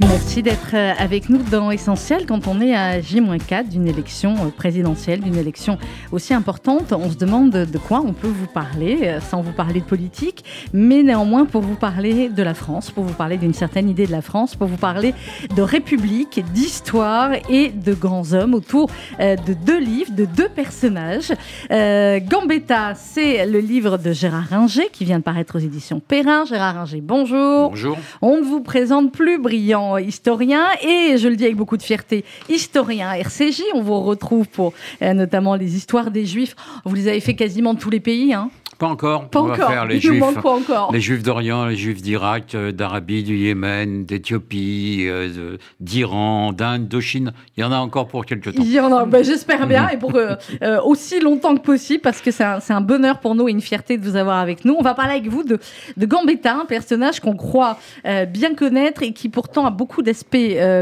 Merci d'être euh, avec nous dans Essentiel quand on est à J-4 d'une élection euh, présidentielle, d'une élection aussi importante. On se demande de quoi on peut vous parler, euh, sans vous parler de politique, mais néanmoins pour vous parler de la France, pour vous parler d'une certaine idée de la France, pour vous parler de République, d'histoire et de grands hommes autour de deux livres, de deux personnages. Gambetta, c'est le livre de Gérard Ringer qui vient de paraître aux éditions Perrin. Gérard Ringer, bonjour. Bonjour. On ne vous présente plus brillant historien et, je le dis avec beaucoup de fierté, historien RCJ. On vous retrouve pour euh, notamment les histoires des Juifs. Vous les avez fait quasiment tous les pays. Hein pas encore. Pas on encore. Va faire les juifs, encore les juifs d'Orient, les juifs d'Irak, euh, d'Arabie, du Yémen, d'Éthiopie, euh, d'Iran, d'Inde, de Chine. Il y en a encore pour quelques temps. Il y en a, ben, j'espère bien, et pour euh, aussi longtemps que possible, parce que c'est un, un, bonheur pour nous et une fierté de vous avoir avec nous. On va parler avec vous de, de Gambetta, un personnage qu'on croit bien connaître et qui pourtant a beaucoup d'aspects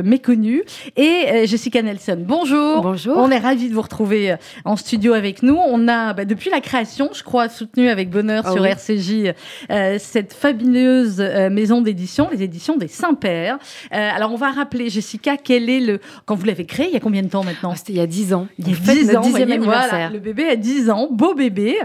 méconnus. Et Jessica Nelson, bonjour. Bonjour. On est ravis de vous retrouver en studio avec nous. On a, ben, depuis la création, je crois, soutenu avec bonheur ah sur RCJ euh, cette fabuleuse euh, maison d'édition, les éditions des Saint-Pères. Euh, alors, on va rappeler, Jessica, quel est le. Quand vous l'avez créé, il y a combien de temps maintenant? Ah, C'était il y a 10 ans. Il y a 10 ans, voilà, le bébé a 10 ans, beau bébé.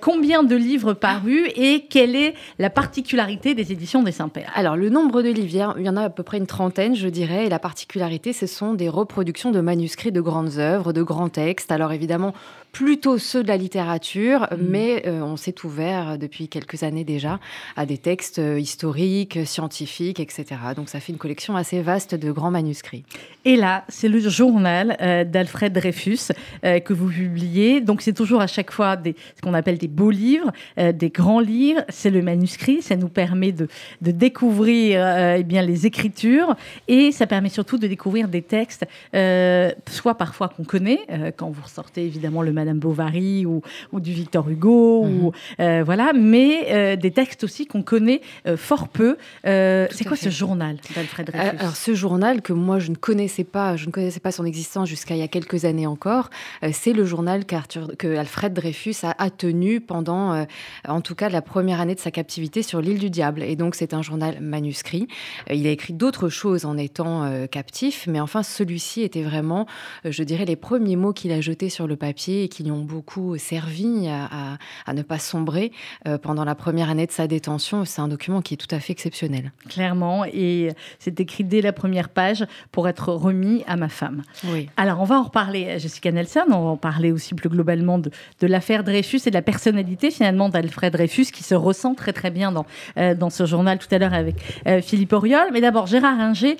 combien de livres parus et quelle est la particularité des éditions des Saint-Pères? Alors, le nombre de livres, il y en a à peu près une trentaine, je dirais, et la particularité, ce sont des reproductions de manuscrits de grandes œuvres, de grands textes. Alors, évidemment, plutôt ceux de la littérature, mm. mais euh, on s'est ouvert depuis quelques années déjà à des textes euh, historiques, scientifiques, etc. Donc ça fait une collection assez vaste de grands manuscrits. Et là, c'est le journal euh, d'Alfred Dreyfus que vous publiez. Donc c'est toujours à chaque fois des, ce qu'on appelle des beaux livres, des grands livres. C'est le manuscrit, ça nous permet de, de découvrir eh bien, les écritures et ça permet surtout de découvrir des textes, soit parfois qu'on connaît, quand vous ressortez évidemment le Madame Bovary ou, ou du Victor Hugo, ou, mhm. euh, voilà, mais euh, des textes aussi qu'on connaît euh, fort peu. c'est quoi ce journal d'Alfred Dreyfus? Alors ce journal que moi je ne connaissais pas, je ne connaissais pas son existence jusqu'à il y a quelques années encore, c'est le journal que Alfred Dreyfus a, tenu pendant, en tout cas, la première année de sa captivité sur l'île du Diable. Et donc c'est un journal manuscrit. il a écrit d'autres choses en étant captif, mais enfin celui-ci était vraiment, je dirais, les premiers mots qu'il a jetés sur le papier qui lui ont beaucoup servi à, ne pas sombrer euh, pendant la première année de sa détention. C'est un document qui est tout à fait exceptionnel. Clairement, et c'est écrit dès la première page pour être remis à ma femme. Oui. Alors, on va en reparler, Jessica Nelson, on va en parler aussi plus globalement de, de l'affaire Dreyfus et de la personnalité finalement d'Alfred Dreyfus qui se ressent très très bien dans, euh, dans ce journal tout à l'heure avec euh, Philippe Auriol. Mais d'abord, Gérard Ringer,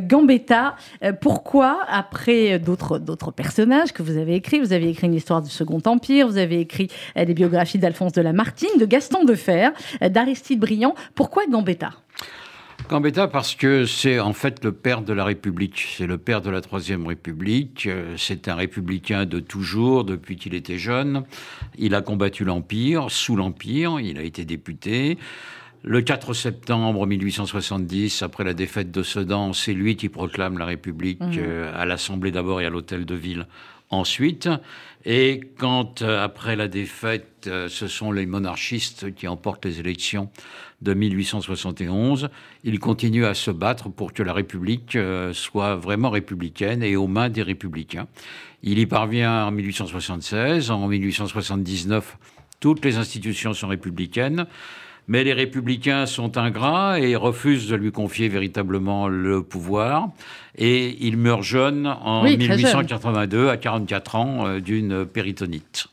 Gambetta, pourquoi, après d'autres personnages que vous avez écrits, vous avez écrit une histoire du Second Empire, vous avez écrit euh, des biographies d'Alphonse de Lamartine, de Gaston Defer, euh, d'Aristide Briand. Pourquoi Gambetta? Gambetta parce que c'est en fait le père de la République, c'est le père de la Troisième République, euh, c'est un républicain de toujours, depuis qu'il était jeune. Il a combattu l'Empire, sous l'Empire, il a été député. Le 4 septembre 1870, après la défaite de Sedan, c'est lui qui proclame la République mmh. à l'Assemblée d'abord et à l'Hôtel de Ville ensuite. Et quand, euh, après la défaite, euh, ce sont les monarchistes qui emportent les élections de 1871, il continue à se battre pour que la République euh, soit vraiment républicaine et aux mains des républicains. Il y parvient en 1876. En 1879, toutes les institutions sont républicaines. Mais les républicains sont ingrats et refusent de lui confier véritablement le pouvoir. Et il meurt jeune en 1882, à 44 ans, euh, d'une péritonite.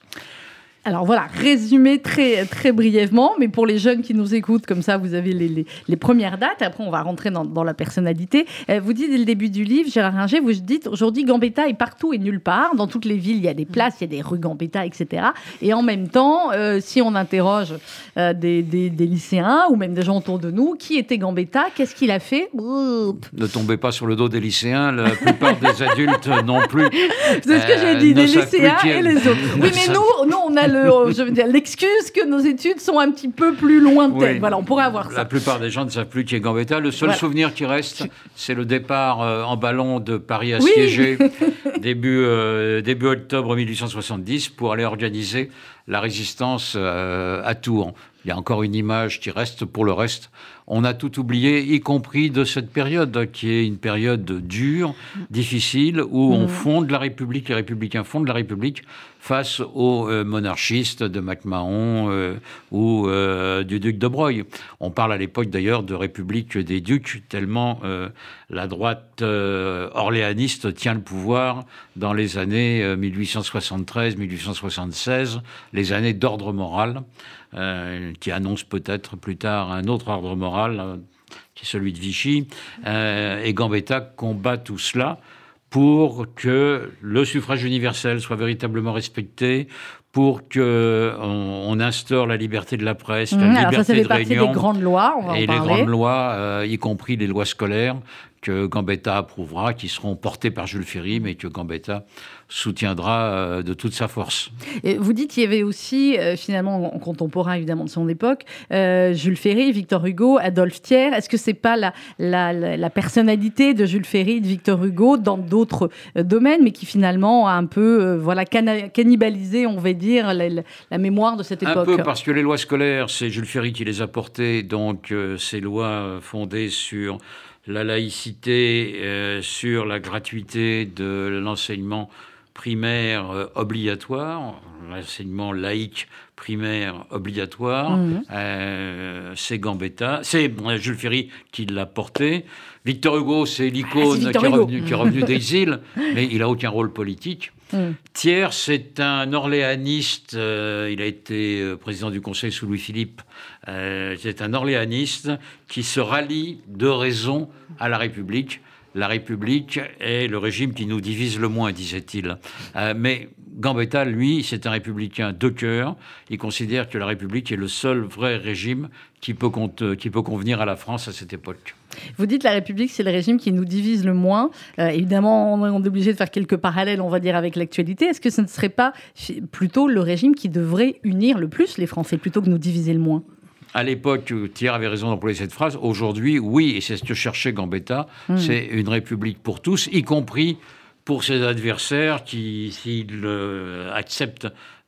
Alors voilà, résumé très, très brièvement, mais pour les jeunes qui nous écoutent, comme ça, vous avez les, les, premières dates. Après, on va rentrer dans, dans la personnalité. Euh, vous dites dès le début du livre, Gérard Ringer, vous dites aujourd'hui, Gambetta est partout et nulle part. Dans toutes les villes, il y a des places, il y a des rues Gambetta, etc. Et en même temps, euh, si on interroge euh, des, des, des, lycéens ou même des gens autour de nous, qui était Gambetta? Qu'est-ce qu'il a fait? Ne tombez pas sur le dos des lycéens, la plupart des adultes non plus. C'est ce que j'ai dit, des lycéens et les autres. Oui, mais nous, nous, on a l'excuse que nos études sont un petit peu plus lointaines. Voilà, on pourrait avoir ça. La plupart des gens ne savent plus qui est Gambetta. Le seul souvenir qui reste, c'est le départ euh, en ballon de Paris assiégé début, euh, début octobre 1870 pour aller organiser la résistance euh, à Tours. Il y a encore une image qui reste. Pour le reste, on a tout oublié, y compris de cette période, qui est une période dure, difficile, où on mm. fonde la République, les républicains fondent la République face aux euh, monarchistes de MacMahon euh, ou euh, du duc de Broglie. On parle à l'époque d'ailleurs de République des ducs, tellement la droite orléaniste tient le pouvoir dans les années 1873-1876, les années d'ordre moral, qui annoncent peut-être plus tard un autre ordre moral, qui est celui de Vichy. et Gambetta combat tout cela pour que le suffrage universel soit véritablement respecté, pour que on, instaure la liberté de la presse, la mmh, liberté ça, ça fait de réunion, des grandes lois, on va et en les grandes lois, euh, y compris les lois scolaires que Gambetta approuvera, qui seront portées par Jules Ferry, mais que Gambetta soutiendra euh, de toute sa force. Et vous dites qu'il y avait aussi, euh, finalement, en contemporain évidemment de son époque, euh, Jules Ferry, Victor Hugo, Adolphe Thiers. Est-ce que c'est pas la, la, la, personnalité de Jules Ferry, de Victor Hugo dans d'autres domaines, mais qui finalement a un peu voilà, cannibalisé, on va dire, la, la, mémoire de cette époque Un peu parce que les lois scolaires, c'est Jules Ferry qui les a portées, donc ces lois fondées sur la laïcité, sur la gratuité de l'enseignement primaire euh, obligatoire, l'enseignement laïque primaire obligatoire. Mhm. Euh, c'est Gambetta, c'est Jules Ferry qui l'a porté. Victor Hugo, c'est l'icône ah, qui, est revenu, qui est revenu des îles, mais il n'a aucun rôle politique. Mhm. Thiers, c'est un orléaniste, euh, il a été président du Conseil sous Louis-Philippe, c'est un orléaniste qui se rallie de raison à la République la République est le régime qui nous divise le moins, disait-il. Euh, mais Gambetta, lui, c'est un républicain de cœur. Il considère que la République est le seul vrai régime qui peut, peut convenir à la France à cette époque. Vous dites la République, c'est le régime qui nous divise le moins. Euh, évidemment, on est obligé de faire quelques parallèles, on va dire, avec l'actualité. Est-ce que ce ne serait pas plutôt le régime qui devrait unir le plus les Français plutôt que nous diviser le moins? À l'époque, Thierry avait raison d'employer cette phrase. Aujourd'hui, oui, et c'est ce que cherchait Gambetta, hmm. c'est une république pour tous, y compris pour ses adversaires qui, s'ils euh, acceptent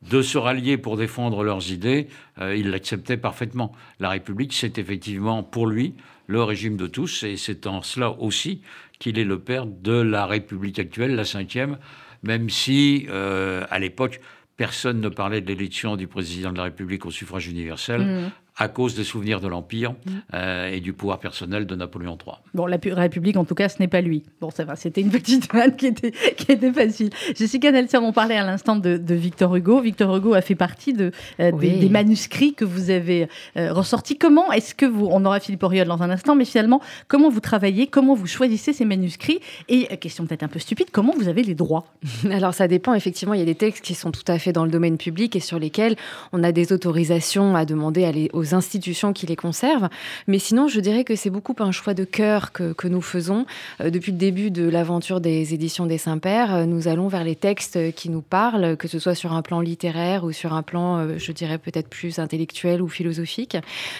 de se rallier pour défendre leurs idées, euh, ils l'acceptaient parfaitement. La République, c'est effectivement pour lui le régime de tous, et c'est en cela aussi qu'il est le père de la République actuelle, la cinquième, même si, euh, à l'époque, personne ne parlait de l'élection du président de la République au suffrage universel. Hmm à cause des souvenirs de l'Empire mm. euh, et du pouvoir personnel de Napoléon III. Bon, la République, en tout cas, ce n'est pas lui. Bon, ça va, c'était une petite vanne qui était, qui était facile. Jessica Nelson, on parlait à l'instant de, Victor Hugo. Victor Hugo a fait partie de, euh, des, manuscrits que vous avez euh, ressortis. Comment est-ce que vous, on aura Philippe Auriol dans un instant, mais finalement, comment vous travaillez, comment vous choisissez ces manuscrits? Et, question peut-être un peu stupide, comment vous avez les droits? Alors, ça dépend, effectivement, il y a des textes qui sont tout à fait dans le domaine public et sur lesquels on a des autorisations à demander à les, aux institutions qui les conservent. Mais sinon, je dirais que c'est beaucoup un choix de cœur que, que nous faisons. Euh, depuis le début de l'aventure des éditions des Saints-Pères, euh, nous allons vers les textes qui nous parlent, que ce soit sur un plan littéraire ou sur un plan, euh, je dirais, peut-être plus intellectuel ou philosophique.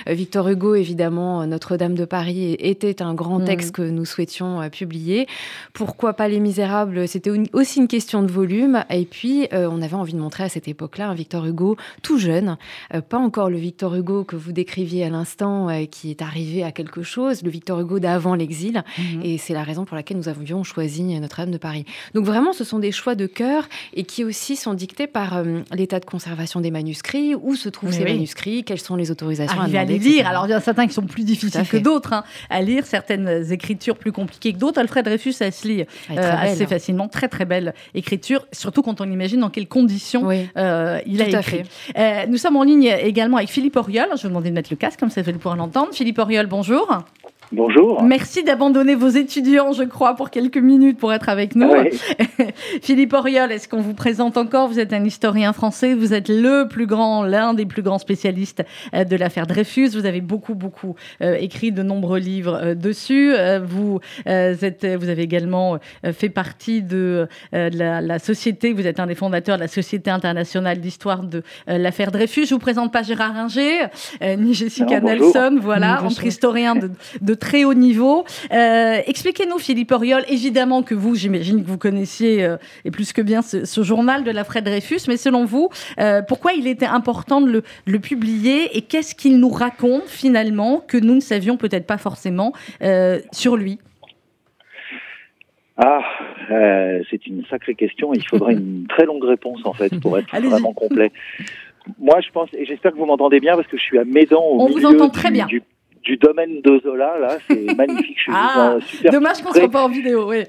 Victor Hugo, évidemment, Notre-Dame de Paris était un grand mm. texte que nous souhaitions publier. Pourquoi pas Les Misérables? C'était aussi une question de volume. Et puis, on avait envie de montrer à cette époque-là un Victor Hugo tout jeune, pas encore le Victor Hugo que vous décriviez à l'instant, euh, qui est arrivé à quelque chose, le Victor Hugo d'avant l'exil. Mhm. Et c'est la raison pour laquelle nous avions choisi Notre-Dame de Paris. Donc vraiment, ce sont des choix de cœur et qui aussi sont dictés par euh, l'état de conservation des manuscrits, où se trouvent ces manuscrits, quelles sont les autorisations à, les lire. Alors il y en a certains qui sont plus difficiles que d'autres hein, à lire, certaines écritures plus compliquées que d'autres. Alfred Dreyfus, ça se lit euh, assez hein. facilement, très très belle écriture, surtout quand on imagine dans quelles conditions il a écrit. nous sommes en ligne également avec Philippe Auriol. Je vais demander mettre le casque, comme ça fait le pouvoir l'entendre. Philippe Auriol, bonjour. Bonjour. Merci d'abandonner vos étudiants, je crois, pour quelques minutes pour être avec nous. Philippe Auriol, est-ce qu'on vous présente encore? Vous êtes un historien français, vous êtes le plus grand, l'un des plus grands spécialistes euh, de l'affaire Dreyfus. Vous avez beaucoup, beaucoup euh, écrit de nombreux livres euh, dessus. vous, êtes, vous avez également fait partie de, la, la, société, vous êtes un des fondateurs de la Société internationale d'histoire de l'affaire Dreyfus. Je vous présente pas Gérard Ringer, ni Jessica Nelson, voilà, entre historiens de, de très haut niveau. Expliquez-nous, Philippe Oriol, évidemment que vous, j'imagine que vous connaissiez et plus que bien ce, journal de la Fred Dreyfus, mais selon vous, pourquoi il était important de le, le publier et qu'est-ce qu'il nous raconte finalement que nous ne savions peut-être pas forcément sur lui? Ah, euh, c'est une sacrée question. Il faudrait une très longue réponse en fait pour être vraiment complet. Moi, je pense, et j'espère que vous m'entendez bien parce que je suis à Médan au On vous entend très bien. Du, domaine de Zola, là, c'est magnifique. Je suis ah, super dommage qu'on ne soit pas en vidéo, oui.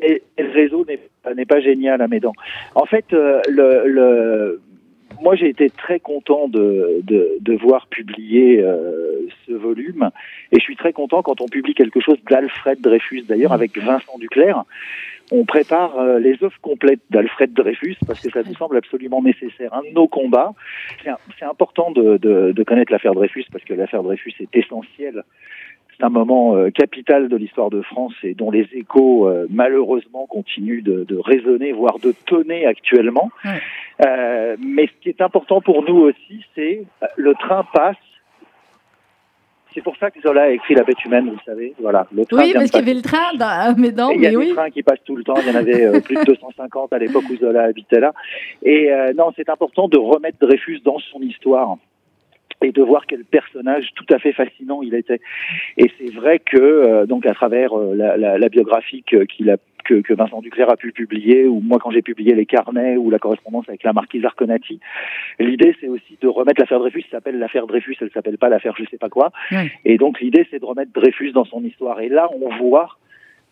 Mais le réseau n'est pas génial à Médan. En fait, euh, le, le moi, j'ai été très content de, de, de voir publier euh, ce volume, et je suis très content quand on publie quelque chose d'Alfred Dreyfus, d'ailleurs, avec Vincent Duclerc. On prépare euh, les œuvres complètes d'Alfred Dreyfus parce que ça nous semble absolument nécessaire. Un de nos combats, c'est important de, de, de connaître l'affaire Dreyfus parce que l'affaire Dreyfus est essentielle c'est un moment euh, capital de l'histoire de France et dont les échos euh, malheureusement continuent de, de, résonner, voire de tonner actuellement. Euh, mais ce qui est important pour nous aussi, c'est le train passe. C'est pour ça que Zola a écrit La bête humaine, vous savez. Voilà, le train oui, parce qu'il y avait le train dans Médan. Il y a des trains qui passent tout le temps. Il y en avait plus de 250 à l'époque où Zola habitait là. Et non, c'est important de remettre Dreyfus dans son histoire et de voir quel personnage tout à fait fascinant il était. Et c'est vrai que euh, donc à travers euh, la, la, la, biographie qu'il a que, que, Vincent Duclerc a pu publier, ou moi quand j'ai publié les carnets ou la correspondance avec la marquise Arconati, l'idée c'est aussi de remettre l'affaire Dreyfus, ça s'appelle l'affaire Dreyfus, elle s'appelle pas l'affaire je sais pas quoi. Et donc l'idée c'est de remettre Dreyfus dans son histoire. Et là on voit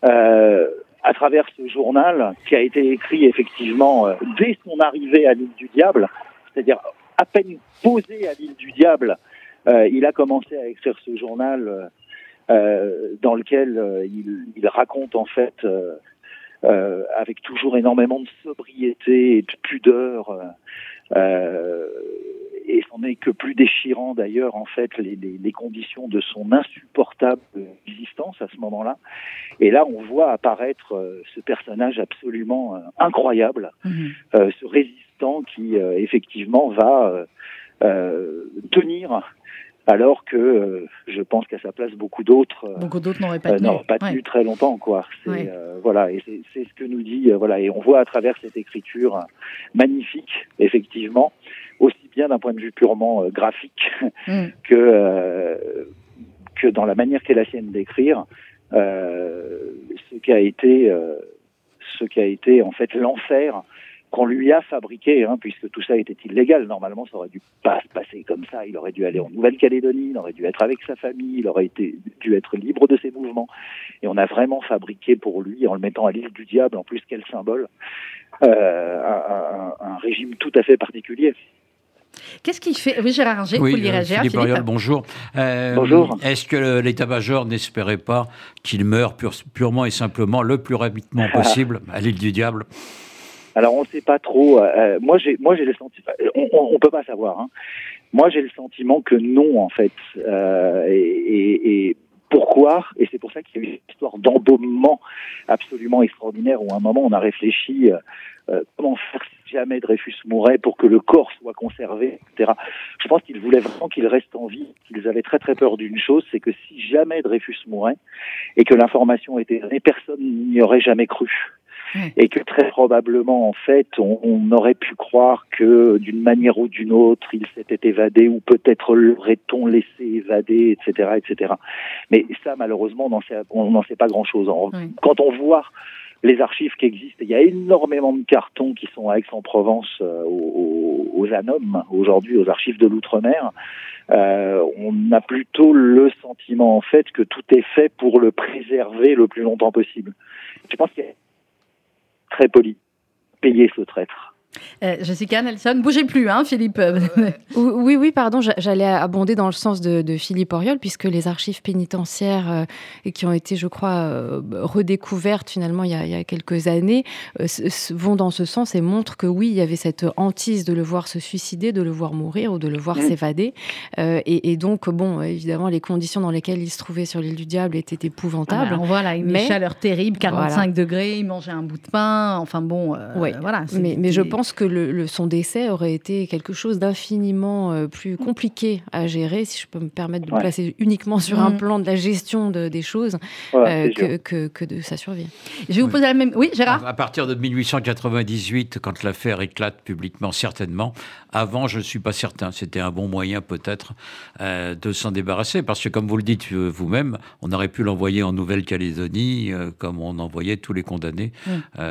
euh, à travers ce journal qui a été écrit effectivement euh, dès son arrivée à l'île du Diable, c'est-à-dire à peine posé à l'île du Diable, euh, il a commencé à écrire ce journal euh, dans lequel il, il, raconte en fait, euh, avec toujours énormément de sobriété et de pudeur, et c'en est que plus déchirant d'ailleurs en fait les, les, les, conditions de son insupportable existence à ce moment-là. Et là, on voit apparaître ce personnage absolument incroyable, mmh. ce résistant qui effectivement va euh, tenir alors que euh, je pense qu'à sa place beaucoup d'autres euh, beaucoup d'autres n'auraient pas tenu, pas tenu très longtemps quoi. C'est voilà. Et c'est ce que nous dit voilà. Et on voit à travers cette écriture magnifique effectivement aussi bien d'un point de vue purement graphique mm. que que dans la manière qu'est la sienne d'écrire ce qui a été ce qui a été en fait l'enfer qu'on lui a fabriqué, hein, puisque tout ça était illégal. Normalement, ça aurait dû pas se passer comme ça. Il aurait dû aller en Nouvelle-Calédonie, il aurait dû être avec sa famille, il aurait été, dû être libre de ses mouvements. Et on a vraiment fabriqué pour lui, en le mettant à l'île du diable, en plus quel symbole, euh, un, un, un régime tout à fait particulier. Qu'est-ce qu'il fait? Oui, Gérard Ringer, oui, vous euh, Philippe, Philippe. bonjour. Euh, bonjour. Est-ce que l'état-major n'espérait pas qu'il meure purement et simplement le plus rapidement possible à l'île du diable? Alors on ne sait pas trop. Euh, euh, moi j'ai moi j'ai le sentiment. On, on, peut pas savoir. Hein. Moi j'ai le sentiment que non en fait. Euh, et, et, pourquoi Et c'est pour ça qu'il y a eu une histoire d'embaumement absolument extraordinaire où à un moment on a réfléchi euh, comment faire si jamais Dreyfus mourait pour que le corps soit conservé, etc. Je pense qu'ils voulaient vraiment qu'il reste en vie. Qu'ils avaient très très peur d'une chose, c'est que si jamais Dreyfus mourait et que l'information était donnée, personne n'y aurait jamais cru et que très probablement, en fait, on, on aurait pu croire que d'une manière ou d'une autre, il s'était évadé ou peut-être l'aurait-on laissé évader, etc., etc. Mais ça, malheureusement, on n'en sait pas grand-chose. Quand on voit les archives qui existent. Il y a énormément de cartons qui sont à Aix-en-Provence, euh, aux, aux ANOM, aujourd'hui aux archives de l'outre-mer. Euh, on a plutôt le sentiment en fait que tout est fait pour le préserver le plus longtemps possible. Je pense qu'il y a très poli. Payer ce traître. Euh, Jessica Nelson, bougez plus, hein, Philippe. oui, oui, pardon, j'allais abonder dans le sens de, Philippe Oriol, puisque les archives pénitentiaires euh, qui ont été, je crois, euh, redécouvertes finalement il y a, quelques années vont dans ce sens et montrent que oui, il y avait cette hantise de le voir se suicider, de le voir mourir ou de le voir mmh. s'évader. Et, donc, bon, évidemment, les conditions dans lesquelles il se trouvait sur l'île du Diable étaient épouvantables. Ah voilà, une chaleur terrible, 45 degrés, il mangeait un bout de pain, enfin bon, voilà. Mais, mais je pense pense que le, son décès aurait été quelque chose d'infiniment plus compliqué à gérer, si je peux me permettre de me placer uniquement sur un mm. plan de la gestion des choses, que, que, que, de sa survie. Je vais vous poser la même. Oui, Gérard À partir de 1898, quand l'affaire éclate publiquement, certainement. Avant, je ne suis pas certain. C'était un bon moyen, peut-être, de s'en débarrasser. Parce que, comme vous le dites vous-même, on aurait pu l'envoyer en Nouvelle-Calédonie, comme on envoyait tous les condamnés mm.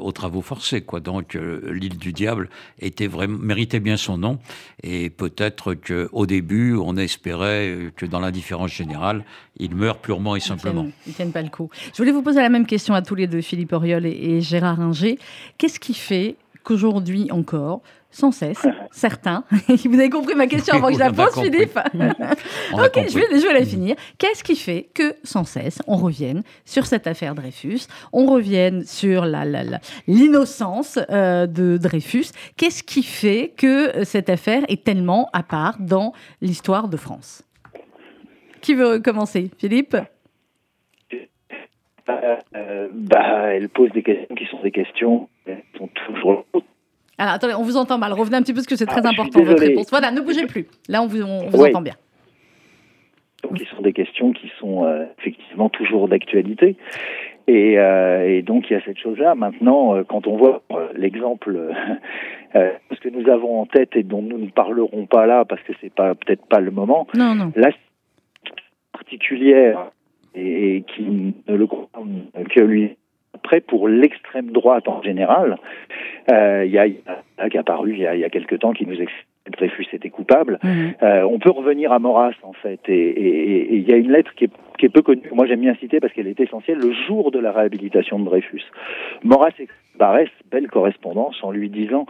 aux travaux forcés. Quoi. Donc, l'île du diable était vraiment, méritait bien son nom. Et peut-être qu'au début, on espérait que dans l'indifférence générale, il meurt purement et simplement. Ils ne tiennent pas le coup. Je voulais vous poser la même question à tous les deux, Philippe Auriol et, Gérard Inger. Qu'est-ce qui fait qu'aujourd'hui encore, sans cesse, certains. Vous avez compris ma question avant que je la pose, Philippe. Ok, je vais, je vais, la finir. Qu'est-ce qui fait que sans cesse on revienne sur cette affaire Dreyfus, on revienne sur l'innocence la, euh, de Dreyfus. Qu'est-ce qui fait que cette affaire est tellement à part dans l'histoire de France? Qui veut commencer? Philippe? Euh, bah, Elle pose des questions qui sont des questions qui sont toujours alors, attendez, on vous entend mal. Revenez un petit peu parce que c'est très ah, important votre réponse. Voilà, ne bougez plus. Là, on vous, entend bien. Donc, ce sont des questions qui sont euh, effectivement toujours d'actualité. Et, euh, et, donc, il y a cette chose-là. Maintenant, euh, quand on voit l'exemple, ce que nous avons en tête et dont nous ne parlerons pas là, parce que c'est pas peut-être pas le moment, non, non. là, particulière et, qui ne le concerne que lui après, pour l'extrême droite en général, euh, il y a, y a qui a apparu il y a, y a quelque temps qui nous explique que Dreyfus était coupable. Mhm. Euh, on peut revenir à Maurras en fait, et il y a une lettre qui est, qui est peu connue. Moi, j'aime bien citer parce qu'elle est essentielle. Le jour de la réhabilitation de Dreyfus, Maurras Barès, belle correspondance, en lui disant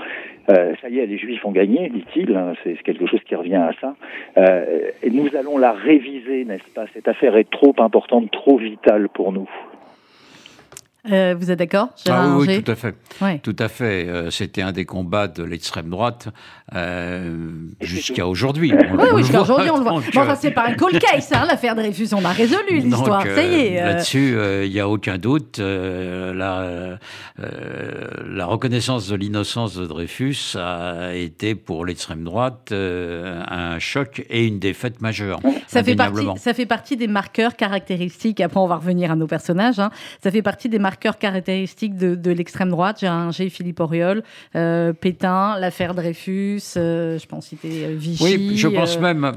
euh, ça y est, les Juifs ont gagné, dit-il. Hein, c'est quelque chose qui revient à ça. Euh, et nous allons la réviser, n'est-ce pas? Cette affaire est trop importante, trop vitale pour nous. Euh, vous êtes d'accord? Ah, Oui, tout à fait. Tout à fait. Euh, c'était un des combats de l'extrême droite euh, jusqu'à aujourd'hui. Oui, oui jusqu'à aujourd'hui, on le voit. enfin, c'est pas un cold case, hein, l'affaire Dreyfus. On a résolu l'histoire, ça y est. Là-dessus, il n'y a aucun doute. la, la reconnaissance de l'innocence de Dreyfus a été pour l'extrême droite un choc et une défaite majeure. Ça fait, partie, ça fait partie des marqueurs caractéristiques. Après, on va revenir à nos personnages. Hein. Ça fait partie des marqueurs marqueurs caractéristiques de, l'extrême droite. J'ai un G. Philippe Auriol, euh, Pétain, l'affaire Dreyfus, euh, je pense citer euh, Vichy. Oui, je pense même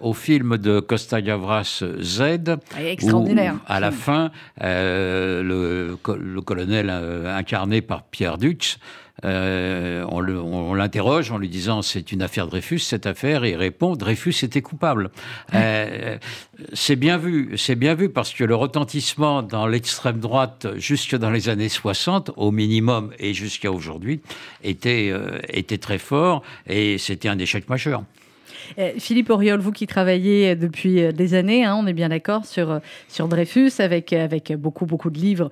au film de Costa Gavras Z. Extraordinaire. à la fin, le, le, colonel incarné par Pierre Dux euh, on l'interroge en lui disant c'est une affaire Dreyfus, cette affaire, et il répond Dreyfus était coupable. Euh, c'est bien vu, c'est bien vu parce que le retentissement dans l'extrême droite jusque dans les années 60, au minimum et jusqu'à aujourd'hui, était, euh, était très fort et c'était un échec majeur. Euh, Philippe Auriol, vous qui travaillez depuis euh, des années, hein, on est bien d'accord sur, euh, sur Dreyfus, avec, avec beaucoup, beaucoup de livres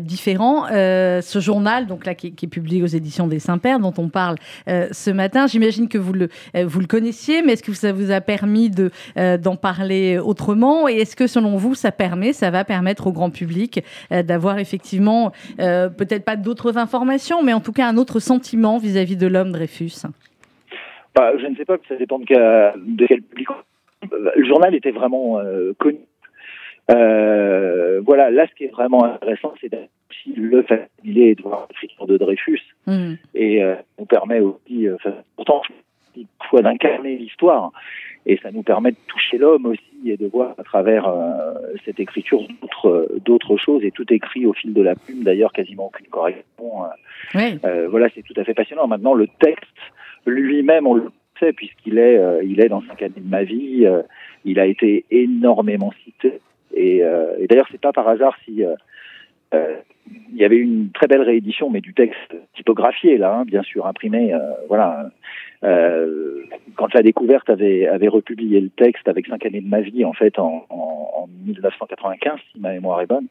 différents. ce journal, donc là, qui, est publié aux éditions des Saint-Pères, dont on parle ce matin, j'imagine que vous le, vous le connaissiez, mais est-ce que ça vous a permis de, d'en parler autrement? Et est-ce que, selon vous, ça permet, ça va permettre au grand public d'avoir effectivement, peut-être pas d'autres informations, mais en tout cas un autre sentiment vis-à-vis de l'homme Dreyfus? Bah, je ne sais pas, ça dépend de, quel public. Le journal était vraiment euh, connu. Euh, voilà, là, ce qui est vraiment intéressant, c'est aussi le familier de voir l'écriture de Dreyfus. Mm. Et euh, nous permet aussi, euh, pourtant, fois d'incarner l'histoire. Et ça nous permet de toucher l'homme aussi et de voir à travers euh, cette écriture d'autres, d'autres choses. Et tout écrit au fil de la plume, d'ailleurs, quasiment aucune correction. Oui. voilà, c'est tout à fait passionnant. Maintenant, le texte lui-même, on le sait, puisqu'il est, euh, il est dans cinq années de ma vie. Euh, il a été énormément cité. Et, euh, et d'ailleurs, c'est pas par hasard si il y avait une très belle réédition, mais du texte typographié là, hein, bien sûr imprimé. voilà. quand la découverte avait, republié le texte avec cinq années de ma vie, en fait, en, en, 1995, si ma mémoire est bonne,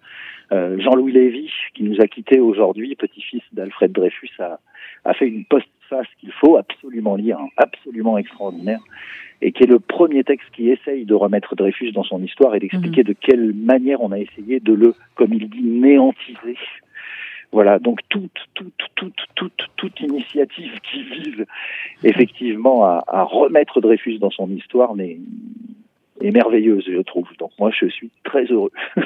Jean-Louis Lévy, qui nous a quittés aujourd'hui, petit-fils d'Alfred Dreyfus, a, a fait une post face qu'il faut absolument lire, hein, absolument extraordinaire, et qui est le premier texte qui essaye de remettre Dreyfus dans son histoire et d'expliquer mhm. de quelle manière on a essayé de le, comme il dit, néantiser. Voilà, donc toute, toute, toute, toute, toute initiative qui vise effectivement à, à remettre Dreyfus dans son histoire n'est est merveilleuse, je trouve. Donc moi, je suis très heureux.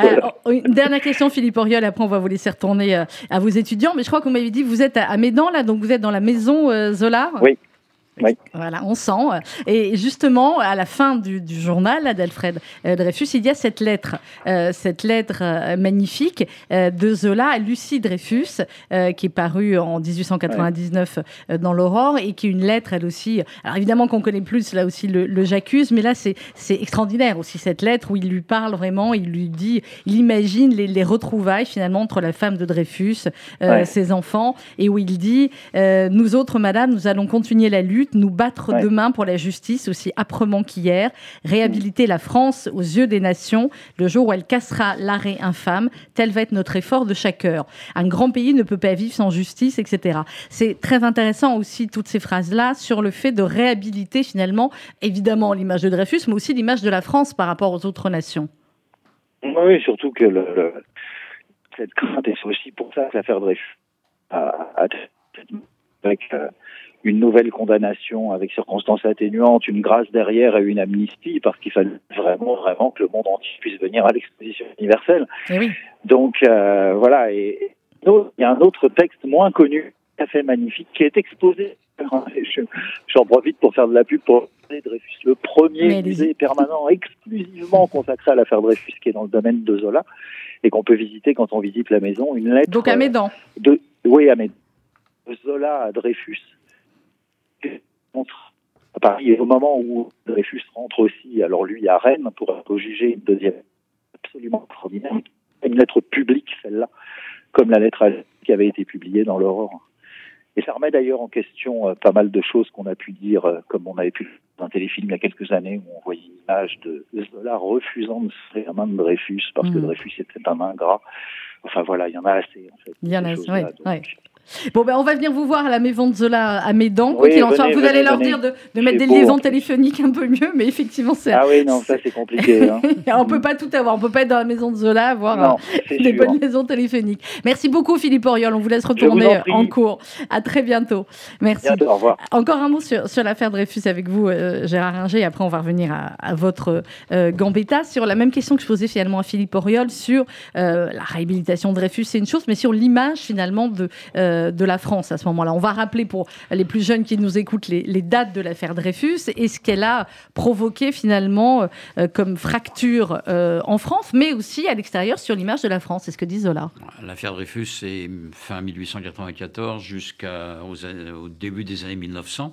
Euh, une dernière question, Philippe Oriol. Après, on va vous laisser retourner euh, à vos étudiants. Mais je crois que vous m'avez dit, vous êtes à Médan, là, donc vous êtes dans la maison euh, Zola. Oui. Voilà, on sent. Et justement, à la fin du, journal d'Alfred euh, Dreyfus, il y a cette lettre, euh, cette lettre euh, magnifique de Zola à Lucie Dreyfus, qui est parue en 1899 dans l'Aurore et qui est une lettre, elle aussi. Alors évidemment qu'on connaît plus là aussi le, J'accuse, mais là c'est extraordinaire aussi cette lettre où il lui parle vraiment, il lui dit, il imagine les, retrouvailles finalement entre la femme de Dreyfus, ses enfants, et où il dit Nous autres, madame, nous allons continuer la lutte nous battre demain pour la justice aussi âprement qu'hier, réhabiliter la France aux yeux des nations, le jour où elle cassera l'arrêt infâme, tel va être notre effort de chaque heure. Un grand pays ne peut pas vivre sans justice, etc. C'est très intéressant aussi toutes ces phrases-là sur le fait de réhabiliter finalement, évidemment l'image de Dreyfus, mais aussi l'image de la France par rapport aux autres nations. Oui, surtout que cette crainte est aussi pour ça que l'affaire Dreyfus a, avec euh, une nouvelle condamnation avec circonstances atténuantes, une grâce derrière et une amnistie, parce qu'il fallait vraiment, vraiment que le monde entier puisse venir à l'exposition universelle. Eh Donc euh, voilà, et il y a un autre texte moins connu, tout à fait magnifique, qui est exposé. J'en profite pour faire de la pub pour Dreyfus, le premier musée permanent exclusivement consacré à l'affaire Dreyfus, qui est dans le domaine de Zola, et qu'on peut visiter quand on visite la maison. Une lettre. Donc à Médan. De, oui, à Médan. Zola à Dreyfus à Paris. Et au moment où Dreyfus rentre aussi, alors lui à Rennes, pour être jugé une deuxième absolument extraordinaire, une lettre publique, celle-là, comme la lettre qui avait été publiée dans l'Aurore. Et ça remet d'ailleurs en question euh, pas mal de choses qu'on a pu dire, euh, comme on avait pu dans un téléfilm il y a quelques années où on voyait une image de Zola refusant de se faire la main de Dreyfus parce que mmh. Dreyfus était un ingrat. Enfin voilà, il y en a assez en fait. Il y en a, oui. Bon, ben, on va venir vous voir à la maison de Zola à Médan. Quoi qu'il en soit, vous allez leur dire de, mettre des liaisons téléphoniques un peu mieux, mais effectivement, c'est. Ah oui, non, ça c'est compliqué. Hein. on peut pas tout avoir. On peut pas être dans la maison de Zola avoir euh, des bonnes liaisons téléphoniques. Merci beaucoup, Philippe Oriol. On vous laisse retourner en, cours. À très bientôt. Merci. au revoir. Encore un mot sur, sur l'affaire Dreyfus avec vous, euh, Gérard Ringer. Après, on va revenir à, votre euh, Gambetta sur la même question que je posais finalement à Philippe Oriol sur la réhabilitation de Dreyfus, c'est une chose, mais sur l'image finalement de euh, de la France à ce moment-là. On va rappeler pour les plus jeunes qui nous écoutent les, dates de l'affaire Dreyfus et ce qu'elle a provoqué finalement euh, comme fracture euh, en France, mais aussi à l'extérieur sur l'image de la France. C'est ce que dit Zola. L'affaire Dreyfus, c'est fin 1894 jusqu'au début des années 1900.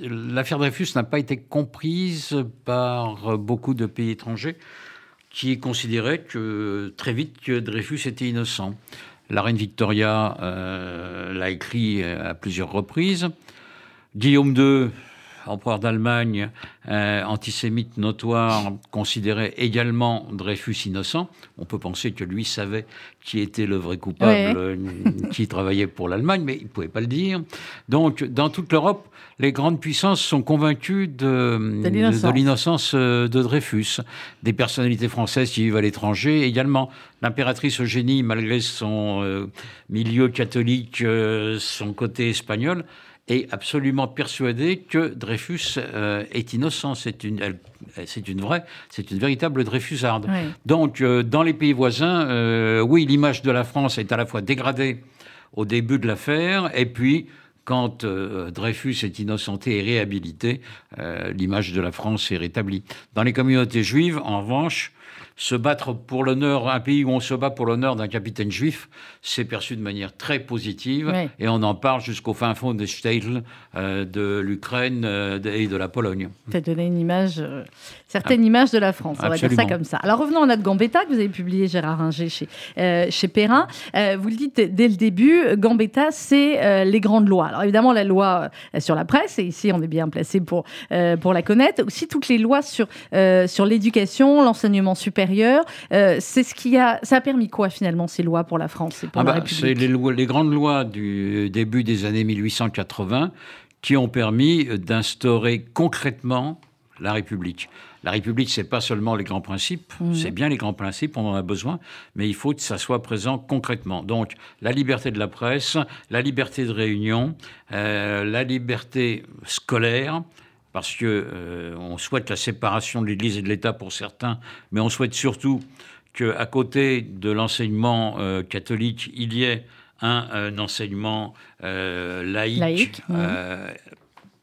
L'affaire Dreyfus n'a pas été comprise par beaucoup de pays étrangers qui considéraient que très vite que Dreyfus était innocent. La reine Victoria euh, l'a écrit à plusieurs reprises. Guillaume II, empereur d'Allemagne, euh, antisémite notoire, considérait également Dreyfus innocent. On peut penser que lui savait qui était le vrai coupable, euh, qui travaillait pour l'Allemagne, mais il ne pouvait pas le dire. Donc, dans toute l'Europe, les grandes puissances sont convaincues de, de l'innocence euh, de, Dreyfus. Des personnalités françaises qui vivent à l'étranger également. L'impératrice Eugénie, malgré son milieu catholique, son côté espagnol, est absolument persuadée que Dreyfus euh, est innocent. C'est une, c'est une vraie, c'est une véritable Dreyfusarde. Donc, euh, dans les pays voisins, euh, oui, l'image de la France est à la fois dégradée au début de l'affaire, et puis quand Dreyfus est innocenté et réhabilité, l'image de la France est rétablie. Dans les communautés juives, en revanche, se battre pour l'honneur, un pays où on se bat pour l'honneur d'un capitaine juif, c'est perçu de manière très positive. Et on en parle jusqu'au fin fond des States, euh, de l'Ukraine euh, et de la Pologne. Ça donné une image, euh, certaine image de la France, on va dire ça comme ça. Alors revenons à notre Gambetta que vous avez publié, Gérard Ringer, chez, chez Perrin. vous le dites dès le début, Gambetta, c'est les grandes lois. Alors évidemment, la loi sur la presse, et ici on est bien placé pour, pour la connaître, aussi toutes les lois sur, sur l'éducation, l'enseignement supérieur euh, c'est ce qui a, ça a permis quoi finalement ces lois pour la France et pour ah la bah, C'est les, les grandes lois du début des années 1880 qui ont permis d'instaurer concrètement la République. La République, c'est pas seulement les grands principes, mmh. c'est bien les grands principes, on en a besoin, mais il faut que ça soit présent concrètement. Donc, la liberté de la presse, la liberté de réunion, euh, la liberté scolaire, parce que euh, on souhaite la séparation de l'Église et de l'État pour certains, mais on souhaite surtout qu'à côté de l'enseignement euh, catholique, il y ait un, enseignement laïque,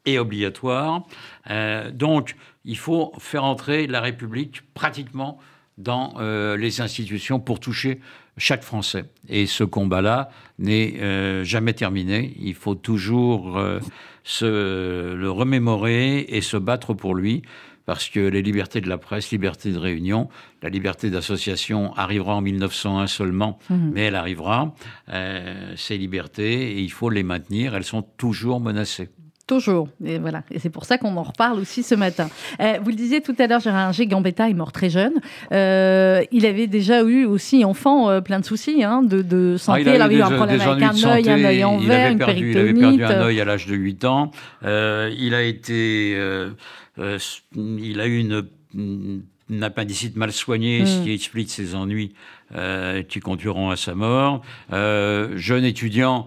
et obligatoire. donc, il faut faire entrer la République pratiquement dans euh, les institutions pour toucher chaque Français. Et ce combat-là n'est euh, jamais terminé. Il faut toujours euh, se le remémorer et se battre pour lui, parce que les libertés de la presse, liberté de réunion, la liberté d'association arrivera en 1901 seulement, mmh. mais elle arrivera. ces libertés, et il faut les maintenir, elles sont toujours menacées. Toujours. Et voilà. Et c'est pour ça qu'on en reparle aussi ce matin. Euh, vous le disiez tout à l'heure, Gérard Gambetta est mort très jeune. Euh, il avait déjà eu aussi, enfant, euh, plein de soucis hein, de, de, santé. Ah, il, avait eu un problème avec un œil, un œil en verre, une péritonite. Il avait perdu un œil à l'âge de 8 ans. il a été... il a eu une, une appendicite mal soignée, ce hmm. qui explique ses ennuis qui conduiront à sa mort. jeune étudiant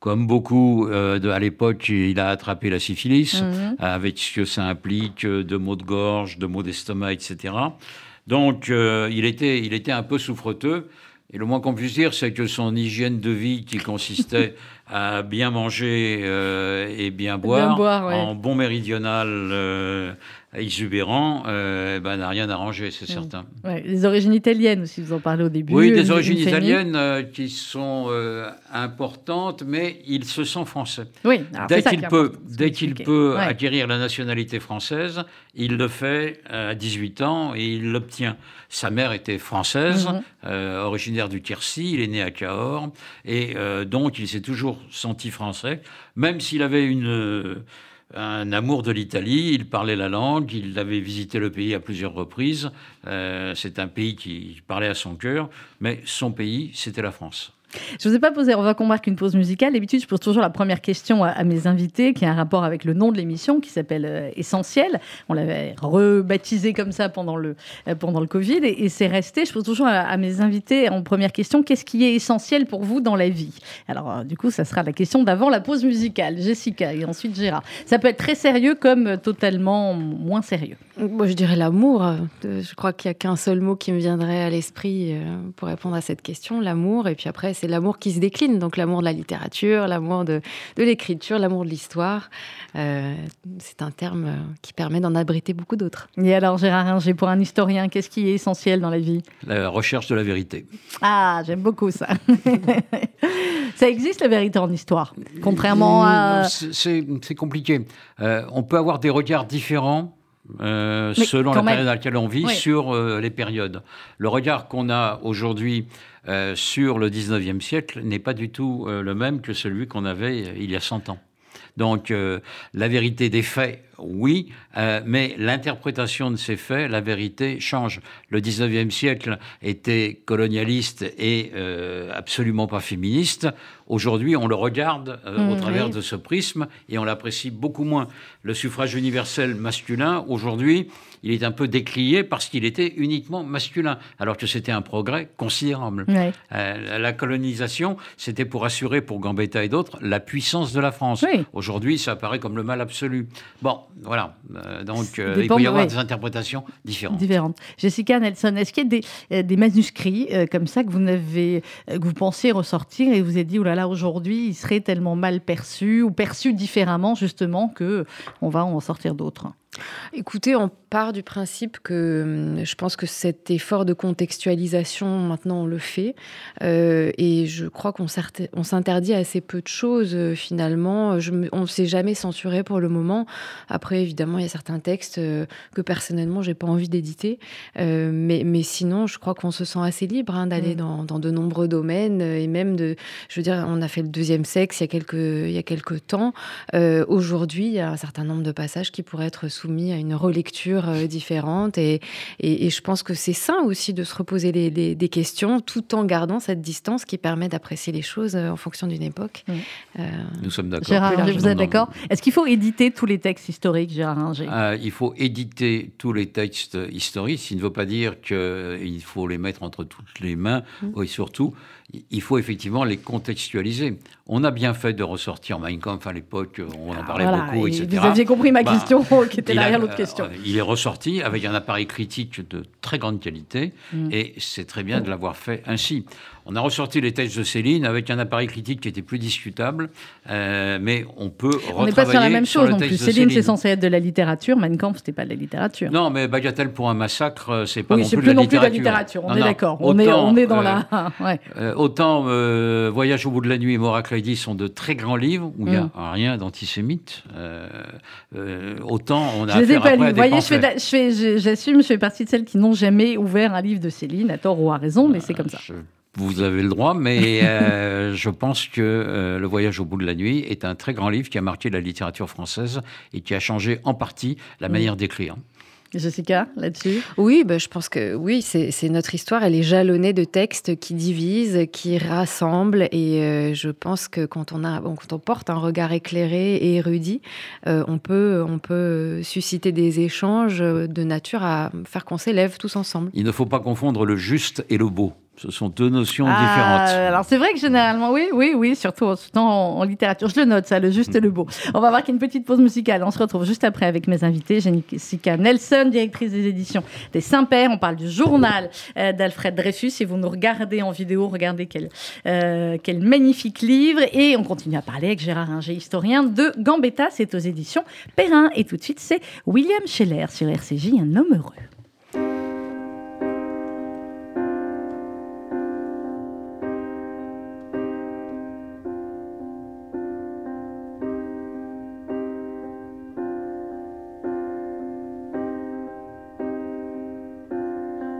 comme beaucoup euh, de, à l'époque, il a attrapé la syphilis, mhm. avec ce que ça implique euh, de maux de gorge, de maux d'estomac, etc. Donc, euh, il, était, il était un peu souffreteux. Et le moins qu'on puisse dire, c'est que son hygiène de vie, qui consistait à bien manger et bien boire, en bon méridional exubérant, euh, ben, n'a rien arrangé, c'est certain. les origines italiennes aussi, vous en parlez au début. Oui, des origines italiennes euh, qui sont euh, importantes, mais il se sent français. Oui, dès qu'il peut, dès qu'il peut acquérir la nationalité française, il le fait à 18 ans et il l'obtient. Sa mère était française, mhm. originaire du Quercy, il est né à Cahors, et donc il s'est toujours senti français, même s'il avait une un amour de l'Italie, il parlait la langue, il avait visité le pays à plusieurs reprises, euh, c'est un pays qui parlait à son cœur, mais son pays, c'était la France. Je ne vous ai pas posé, on va qu'on marque une pause musicale. D'habitude, je pose toujours la première question à, mes invités, qui a un rapport avec le nom de l'émission, qui s'appelle euh, Essentiel. On l'avait rebaptisé comme ça pendant le, euh, pendant le Covid, et, c'est resté. Je pose toujours à, mes invités en première question, qu'est-ce qui est essentiel pour vous dans la vie? Alors, euh, du coup, ça sera la question d'avant la pause musicale. Jessica, et ensuite Gérard. Ça peut être très sérieux comme totalement moins sérieux. Moi, je dirais l'amour. Je crois qu'il n'y a qu'un seul mot qui me viendrait à l'esprit pour répondre à cette question, l'amour. Et puis après, c'est l'amour qui se décline. Donc l'amour de la littérature, l'amour de, de l'écriture, l'amour de l'histoire. Euh, c'est un terme euh, qui permet d'en abriter beaucoup d'autres. Et alors Gérard Ringer, pour un historien, qu'est-ce qui est essentiel dans la vie? La recherche de la vérité. Ah, j'aime beaucoup ça. ça existe la vérité en histoire, contrairement à... C'est compliqué. Euh, on peut avoir des regards différents selon la période dans laquelle on vit, sur les périodes. Le regard qu'on a aujourd'hui euh, sur le 19e siècle n'est pas du tout euh, le même que celui qu'on avait euh, il y a 100 ans. Donc la vérité des faits, oui, mais l'interprétation de ces faits, la vérité change. Le 19e siècle était colonialiste et absolument pas féministe. Aujourd'hui, on le regarde au mmh, travers de ce prisme et on l'apprécie beaucoup moins. Le suffrage universel masculin, aujourd'hui, il est un peu décrié parce qu'il était uniquement masculin, alors que c'était un progrès considérable. Euh, la colonisation, c'était pour assurer, pour Gambetta et d'autres, la puissance de la France. Aujourd'hui, ça apparaît comme le mal absolu. Bon, voilà. Euh, donc, euh, il peut y avoir des interprétations différentes. différentes. Jessica Nelson, est-ce qu'il y a des, manuscrits comme ça que vous, n'avez, que vous pensiez ressortir et vous avez dit, oh là aujourd'hui, il serait tellement mal perçu ou perçu différemment, justement, que on va en sortir d'autres Écoutez, on part du principe que hum, je pense que cet effort de contextualisation, maintenant, on le fait. Euh, et je crois qu'on s'interdit assez peu de choses, euh, finalement. Je on ne s'est jamais censuré pour le moment. Après, évidemment, il y a certains textes euh, que personnellement, j'ai pas envie d'éditer. mais, mais sinon, je crois qu'on se sent assez libre hein, d'aller mm. dans, de nombreux domaines. Et même de. Je veux dire, on a fait le deuxième sexe il y a quelques, il y a quelques temps. Aujourd'hui, il y a un certain nombre de passages qui pourraient être soumis à une relecture différente. Et, et, je pense que c'est sain aussi de se reposer des questions tout en gardant cette distance qui permet d'apprécier les choses en fonction d'une époque. Nous sommes d'accord. Gérard vous êtes d'accord Est-ce qu'il faut éditer tous les textes historiques, Gérard Ringer Il faut éditer tous les textes historiques, ce qui ne veut pas dire qu'il faut les mettre entre toutes les mains, mmh. et surtout, il faut effectivement les contextualiser. On a bien fait de ressortir Mein Kampf à l'époque, on en parlait beaucoup, etc. Vous aviez compris ma bah, question, qui était derrière l'autre question. Euh, il est ressorti avec un appareil critique de très grande qualité, mm. et c'est très bien de l'avoir fait ainsi. On a ressorti les textes de Céline avec un appareil critique qui était plus discutable, euh, mais on peut On n'est pas sur la même chose non plus. Céline, c'est censé être de la littérature, Mein Kampf, c'était pas de la littérature. Non, mais Bagatelle pour un massacre, euh, c'est pas non, plus, plus, de la littérature. de la littérature. On est d'accord. On est, on est dans la. ouais. autant Voyage au bout de la nuit et Moracle Lady sont de très grands livres où il n'y a mm. rien d'antisémite. autant on a. Je les ai pas lus. Vous voyez, j'assume, je, fais partie de celles qui n'ont jamais ouvert un livre de Céline, à tort ou à raison, mais c'est comme ça vous avez le droit, mais euh, je pense que euh, Le Voyage au bout de la nuit est un très grand livre qui a marqué la littérature française et qui a changé en partie la manière d'écrire. Jessica, là-dessus? Oui, bah, je pense que oui, c'est notre histoire. Elle est jalonnée de textes qui divisent, qui rassemblent. Et euh, je pense que quand on, a, quand on porte un regard éclairé et érudit, on, peut, on peut susciter des échanges de nature à faire qu'on s'élève tous ensemble. Il ne faut pas confondre le juste et le beau. Ce sont deux notions ah, différentes. Alors c'est vrai que généralement, oui, oui, oui, surtout en, littérature. Je le note, ça, le juste et le beau. On va marquer une petite pause musicale. On se retrouve juste après avec mes invités. Jessica Nelson, directrice des éditions des Saint-Pères. On parle du journal euh, d'Alfred Dreyfus. Si vous nous regardez en vidéo, regardez quel, euh, quel magnifique livre. Et on continue à parler avec Gérard Ringer, historien de Gambetta. C'est aux éditions Perrin. Et tout de suite, c'est William Scheller sur RCJ, un homme heureux.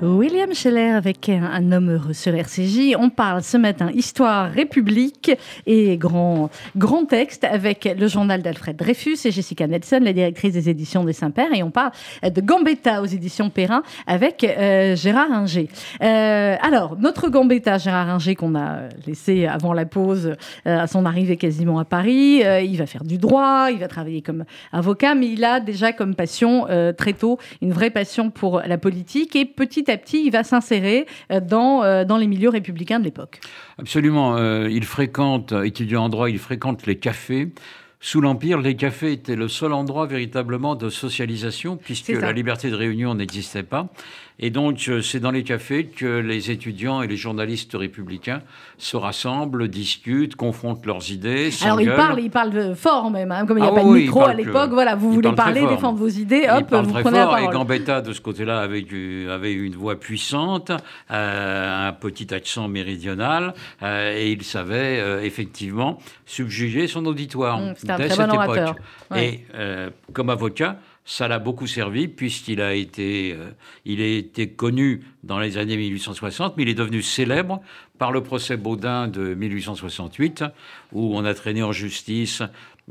William Scheller avec un homme heureux sur RCJ. On parle ce matin histoire, République et grand, grand texte avec le journal d'Alfred Dreyfus et Jessica Nelson, la directrice des éditions des Saint-Père. Et on parle de Gambetta aux éditions Perrin avec euh, Gérard Inger. Euh, alors, notre Gambetta, Gérard Inger, qu'on a laissé avant la pause euh, à son arrivée quasiment à Paris, il va faire du droit, il va travailler comme avocat, mais il a déjà comme passion très tôt une vraie passion pour la politique et petit à petit, il va s'insérer euh, dans, euh, dans les milieux républicains de l'époque. Absolument. Euh, il fréquente, étudiant en droit, il fréquente les cafés. Sous l'Empire, les cafés étaient le seul endroit véritablement de socialisation, puisque la liberté de réunion n'existait pas. Et donc, euh, c'est dans les cafés que les étudiants et les journalistes républicains se rassemblent, discutent, confrontent leurs idées, Alors il s'engueulent. parle, il parle fort même, hein, comme il n'y a Ah pas de oui, micro à que- l'époque. Voilà, vous voulez parler, défendre vos idées, hop, vous très prenez la fort, et parole. Gambetta, de ce côté-là, avait, une voix puissante, euh, un petit accent méridional, euh, et il savait euh, effectivement subjuguer son auditoire Mmh, c'était un dès très cette bon époque. orateur. Ouais. Et comme avocat, ça l'a beaucoup servi puisqu'il a été, euh, il a été connu dans les années 1860, mais il est devenu célèbre par le procès Baudin de 1868, où on a traîné en justice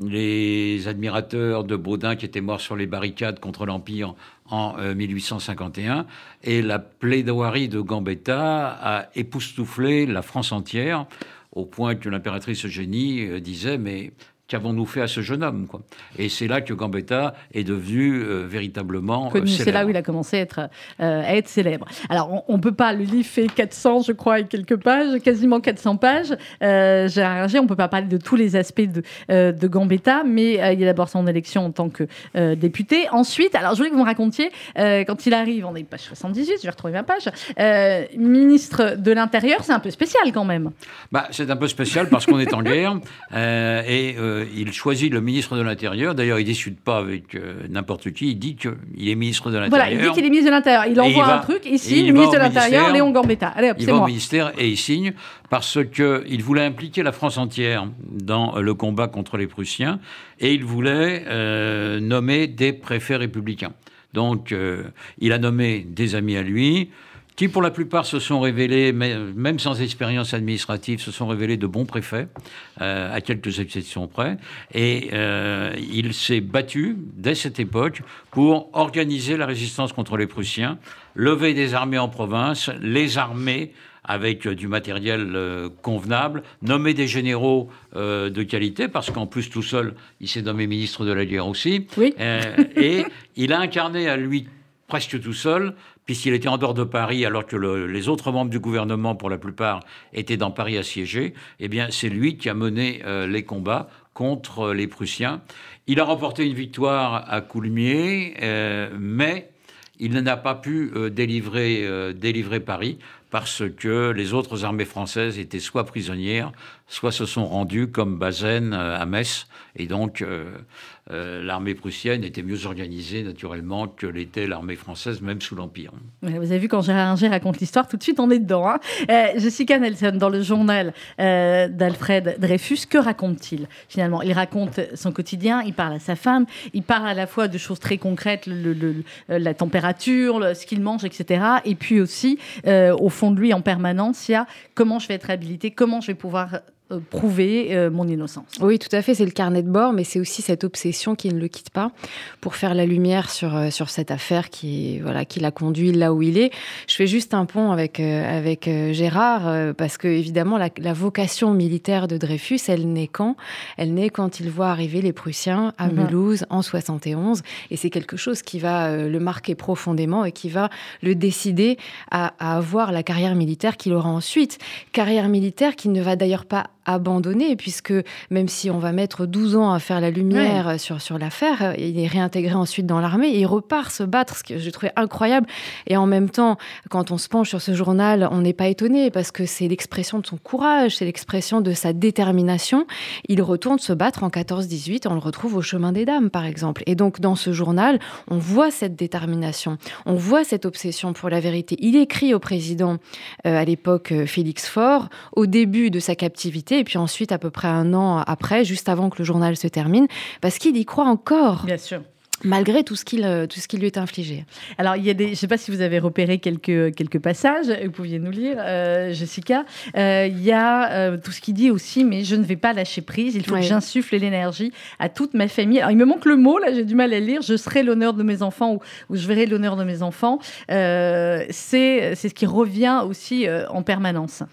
les admirateurs de Baudin qui étaient morts sur les barricades contre l'Empire en euh, 1851. Et la plaidoirie de Gambetta a époustouflé la France entière, au point que l'impératrice Eugénie euh, disait, mais qu'avons-nous fait à ce jeune homme quoi? Et c'est là que Gambetta est devenu euh, véritablement euh. C'est là où il a commencé à être, euh, à être célèbre. Alors, on ne peut pas, le livre fait 400, je crois, et quelques pages, quasiment 400 pages. Gérard Inger, on ne peut pas parler de tous les aspects de, de Gambetta, mais il y a d'abord son élection en tant que député. Ensuite, alors je voulais que vous me racontiez, quand il arrive, on est page 78, je vais retrouver ma page, ministre de l'Intérieur, c'est un peu spécial quand même. Bah, c'est un peu spécial parce qu'on est en guerre et euh, il choisit le ministre de l'Intérieur. D'ailleurs, il ne discute pas avec euh, n'importe qui. Il dit qu'il est ministre de l'Intérieur. Voilà, il dit qu'il est ministre de l'Intérieur. Il envoie il va- un truc, il le va ministre de l'Intérieur. Léon Gambetta. Allez hop, Il va au ministère et il signe parce qu'il voulait impliquer la France entière dans le combat contre les Prussiens et il voulait euh, nommer des préfets républicains. Donc, il a nommé des amis à lui qui, pour la plupart, se sont révélés, mais- même sans expérience administrative, se sont révélés de bons préfets, euh, à quelques exceptions près. Et euh, il s'est battu, dès cette époque, pour organiser la résistance contre les Prussiens, lever des armées en province, les armer avec euh, du matériel euh, convenable, nommer des généraux euh, de qualité, parce qu'en plus, tout seul, il s'est nommé ministre de la guerre aussi. Oui. Euh, et il a incarné à lui presque tout seul, puisqu'il était en dehors de Paris, alors que le- les autres membres du gouvernement, pour la plupart, étaient dans Paris assiégés. Eh bien, c'est lui qui a mené euh, les combats contre les Prussiens. Il a remporté une victoire à Coulmiers, euh, mais il n'a pas pu euh, délivrer, euh, délivrer Paris parce que les autres armées françaises étaient soit prisonnières, soit se sont rendues comme Bazaine euh, à Metz. Et donc, euh, euh, l'armée prussienne était mieux organisée, naturellement, que l'était l'armée française, même sous l'Empire. Vous avez vu, quand Gérard raconte l'histoire, tout de suite, on est dedans. hein. Euh, Jessica Nelson, dans le journal euh, d'Alfred Dreyfus, que raconte-t-il? Finalement Il raconte son quotidien, il parle à sa femme, il parle à la fois de choses très concrètes, le- la température, ce qu'il mange, etc. Et puis aussi, euh, au fond de lui, en permanence, il y a comment je vais être habilité, comment je vais pouvoir euh, prouver euh, mon innocence. Oui, tout à fait, c'est le carnet de bord, mais c'est aussi cette obsession qui ne le quitte pas pour faire la lumière sur, euh, sur cette affaire qui, voilà, qui l'a conduit là où il est. Je fais juste un pont avec, euh, avec euh, Gérard, euh, parce que évidemment, la, la vocation militaire de Dreyfus, elle naît quand? Elle naît quand il voit arriver les Prussiens à Mhm. Mulhouse en 71, et c'est quelque chose qui va euh, le marquer profondément et qui va le décider à, à avoir la carrière militaire qu'il aura ensuite. Carrière militaire qui ne va d'ailleurs pas abandonné, puisque même si on va mettre 12 ans à faire la lumière sur, sur l'affaire, il est réintégré ensuite dans l'armée et il repart se battre, ce que j'ai trouvé incroyable. Et en même temps, quand on se penche sur ce journal, on n'est pas étonné parce que c'est l'expression de son courage, c'est l'expression de sa détermination. Il retourne se battre en 14-18, on le retrouve au chemin des dames, par exemple. Et donc, dans ce journal, on voit cette détermination, on voit cette obsession pour la vérité. Il écrit au président, euh, à l'époque, euh, Félix Faure, au début de sa captivité, et puis ensuite, à peu près un an après, juste avant que le journal se termine, parce qu'il y croit encore. Bien sûr malgré tout ce, qu'il, euh, tout ce qui lui est infligé. Alors, il y a des, je ne sais pas si vous avez repéré quelques, quelques passages, vous pouviez nous lire, euh, Jessica. Euh, il y a tout ce qu'il dit aussi, mais je ne vais pas lâcher prise, il faut que j'insuffle l'énergie à toute ma famille. Alors, il me manque le mot, là, j'ai du mal à lire, je serai l'honneur de mes enfants ou, ou je verrai l'honneur de mes enfants. c'est, c'est ce qui revient aussi en permanence.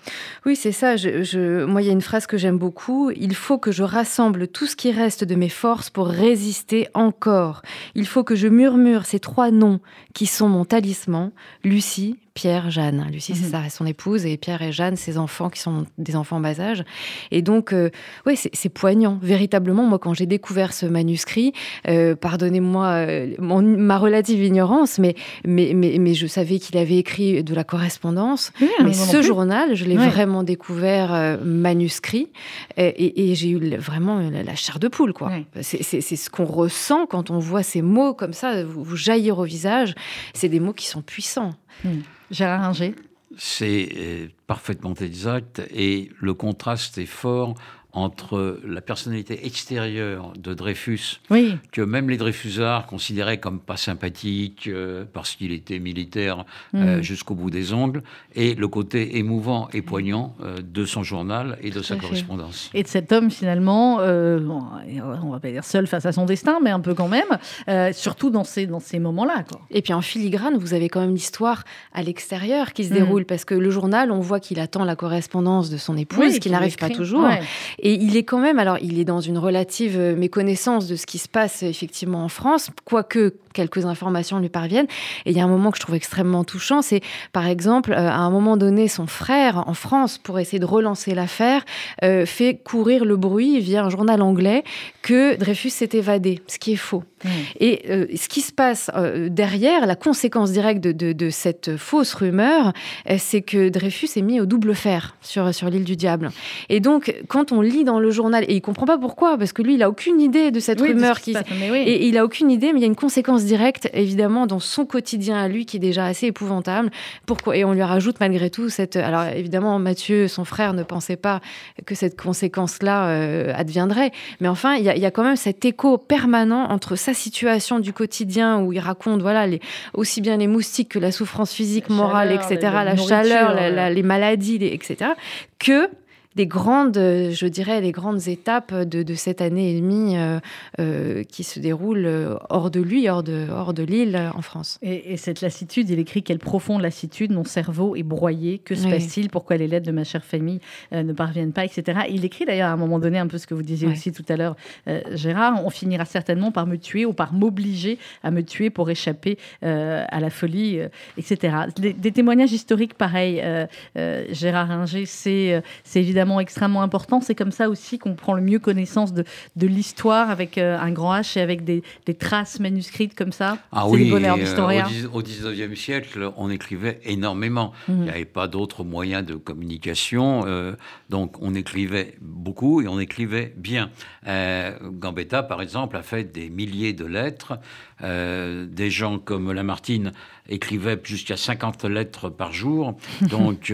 Oui, c'est ça. Je, je, moi, il y a une phrase que j'aime beaucoup, il faut que je rassemble tout ce qui reste de mes forces pour résister encore. Il faut que je murmure ces trois noms qui sont mon talisman, Lucie, Pierre, Jeanne. Lucie, c'est mhm. son épouse, et Pierre et Jeanne, ses enfants, qui sont des enfants en bas âge. Et donc, euh, oui, c'est poignant. Véritablement, moi, quand j'ai découvert ce manuscrit, euh, pardonnez-moi euh, ma relative ignorance, mais, mais, mais, je savais qu'il avait écrit de la correspondance. mais ce journal, je l'ai vraiment découvert manuscrit, et, j'ai eu vraiment la, chair de poule, quoi. C'est ce qu'on ressent quand on voit ces mots comme ça vous, jaillir au visage. C'est des mots qui sont puissants. Hmm. Gérard C'est euh, parfaitement exact et le contraste est fort entre la personnalité extérieure de Dreyfus, que même les Dreyfusards considéraient comme pas sympathique euh, parce qu'il était militaire euh, mm. jusqu'au bout des ongles, et le côté émouvant et poignant euh, de son journal et de sa correspondance. Et de cet homme finalement, on va pas dire seul face à son destin, mais un peu quand même, surtout dans ces, dans ces moments-là. Et puis en filigrane, vous avez quand même l'histoire à l'extérieur qui se mm. déroule, parce que le journal, on voit qu'il attend la correspondance de son épouse, qui n'arrive pas toujours. Et il est quand même, alors il est dans une relative euh, méconnaissance de ce qui se passe effectivement en France, quoique quelques informations lui parviennent. Et il y a un moment que je trouve extrêmement touchant, c'est par exemple, euh, à un moment donné, son frère en France, pour essayer de relancer l'affaire, euh, fait courir le bruit via un journal anglais que Dreyfus s'est évadé, ce qui est faux. Mmh. Et ce qui se passe derrière, la conséquence directe de, cette fausse rumeur, c'est que Dreyfus est mis au double fer sur, sur l'île du Diable. Et donc, quand on lit dans le journal et il comprend pas pourquoi parce que lui il a aucune idée de cette rumeur qui, et il a aucune idée mais il y a une conséquence directe évidemment dans son quotidien à lui qui est déjà assez épouvantable. Pourquoi? Et on lui rajoute malgré tout cette alors évidemment Mathieu son frère ne pensait pas que cette conséquence là euh, adviendrait. Mais enfin il y, a, il y, a, quand même cet écho permanent entre sa situation du quotidien où il raconte voilà les, aussi bien les moustiques que la souffrance physique morale etc la, chaleur les maladies etc que des grandes, je dirais, les grandes étapes de, cette année et demie euh, euh, qui se déroulent hors de lui, hors de, hors de l'île en France. Et, cette lassitude, il écrit quelle profonde lassitude, mon cerveau est broyé, que se passe-t-il, pourquoi les lettres de ma chère famille euh, ne parviennent pas, etc. il écrit d'ailleurs à un moment donné un peu ce que vous disiez aussi tout à l'heure, Gérard, on finira certainement par me tuer ou par m'obliger à me tuer pour échapper à la folie, etc. Des, témoignages historiques pareils, Gérard Ringer, c'est évidemment extrêmement important. C'est comme ça aussi qu'on prend le mieux connaissance de, de l'histoire avec euh, un grand H et avec des, traces manuscrites comme ça. Ah oui, euh, au 19e siècle, on écrivait énormément. Mhm. Il n'y avait pas d'autres moyens de communication. Euh, donc on écrivait beaucoup et on écrivait bien. Gambetta, par exemple, a fait des milliers de lettres. Des gens comme Lamartine écrivaient jusqu'à 50 lettres par jour. Donc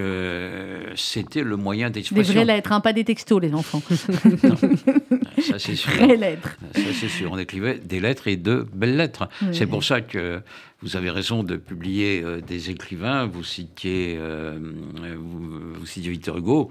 c'était le moyen d'expression vraies lettres, hein, pas des textos, les enfants. ça c'est sûr. Vraies lettres. Ça c'est sûr. On écrivait des lettres et de belles lettres. c'est pour ça que vous avez raison de publier euh, des écrivains. Vous citiez, euh, vous, citiez Victor Hugo.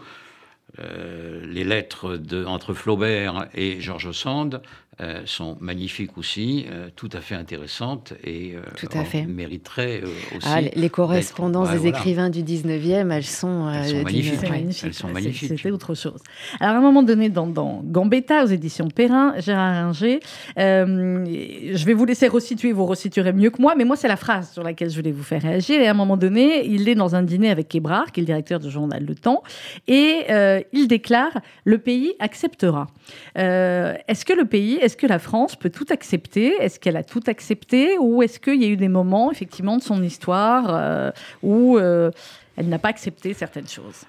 Euh, les lettres de, entre Flaubert et George Sand euh, sont magnifiques aussi, euh, tout à fait intéressantes et euh, Tout à fait. mériteraient aussi. Ah, les- les correspondances Ouais, des voilà. écrivains du 19e, elles sont, Elles sont magnifiques. Elles sont magnifiques. C'était autre chose. Alors, à un moment donné, dans, dans Gambetta, aux éditions Perrin, Gérard Ringer, euh, je vais vous laisser resituer, vous resituerez mieux que moi, mais moi, c'est la phrase sur laquelle je voulais vous faire réagir. Et à un moment donné, il est dans un dîner avec Kébrard, qui est le directeur du journal Le Temps, et euh, il déclare Le pays acceptera. Euh, est-ce que le pays, est-ce que la France peut tout accepter? Est-ce qu'elle a tout accepté? Ou est-ce qu'il y a eu des moments, effectivement, de son histoire euh, où elle n'a pas accepté certaines choses?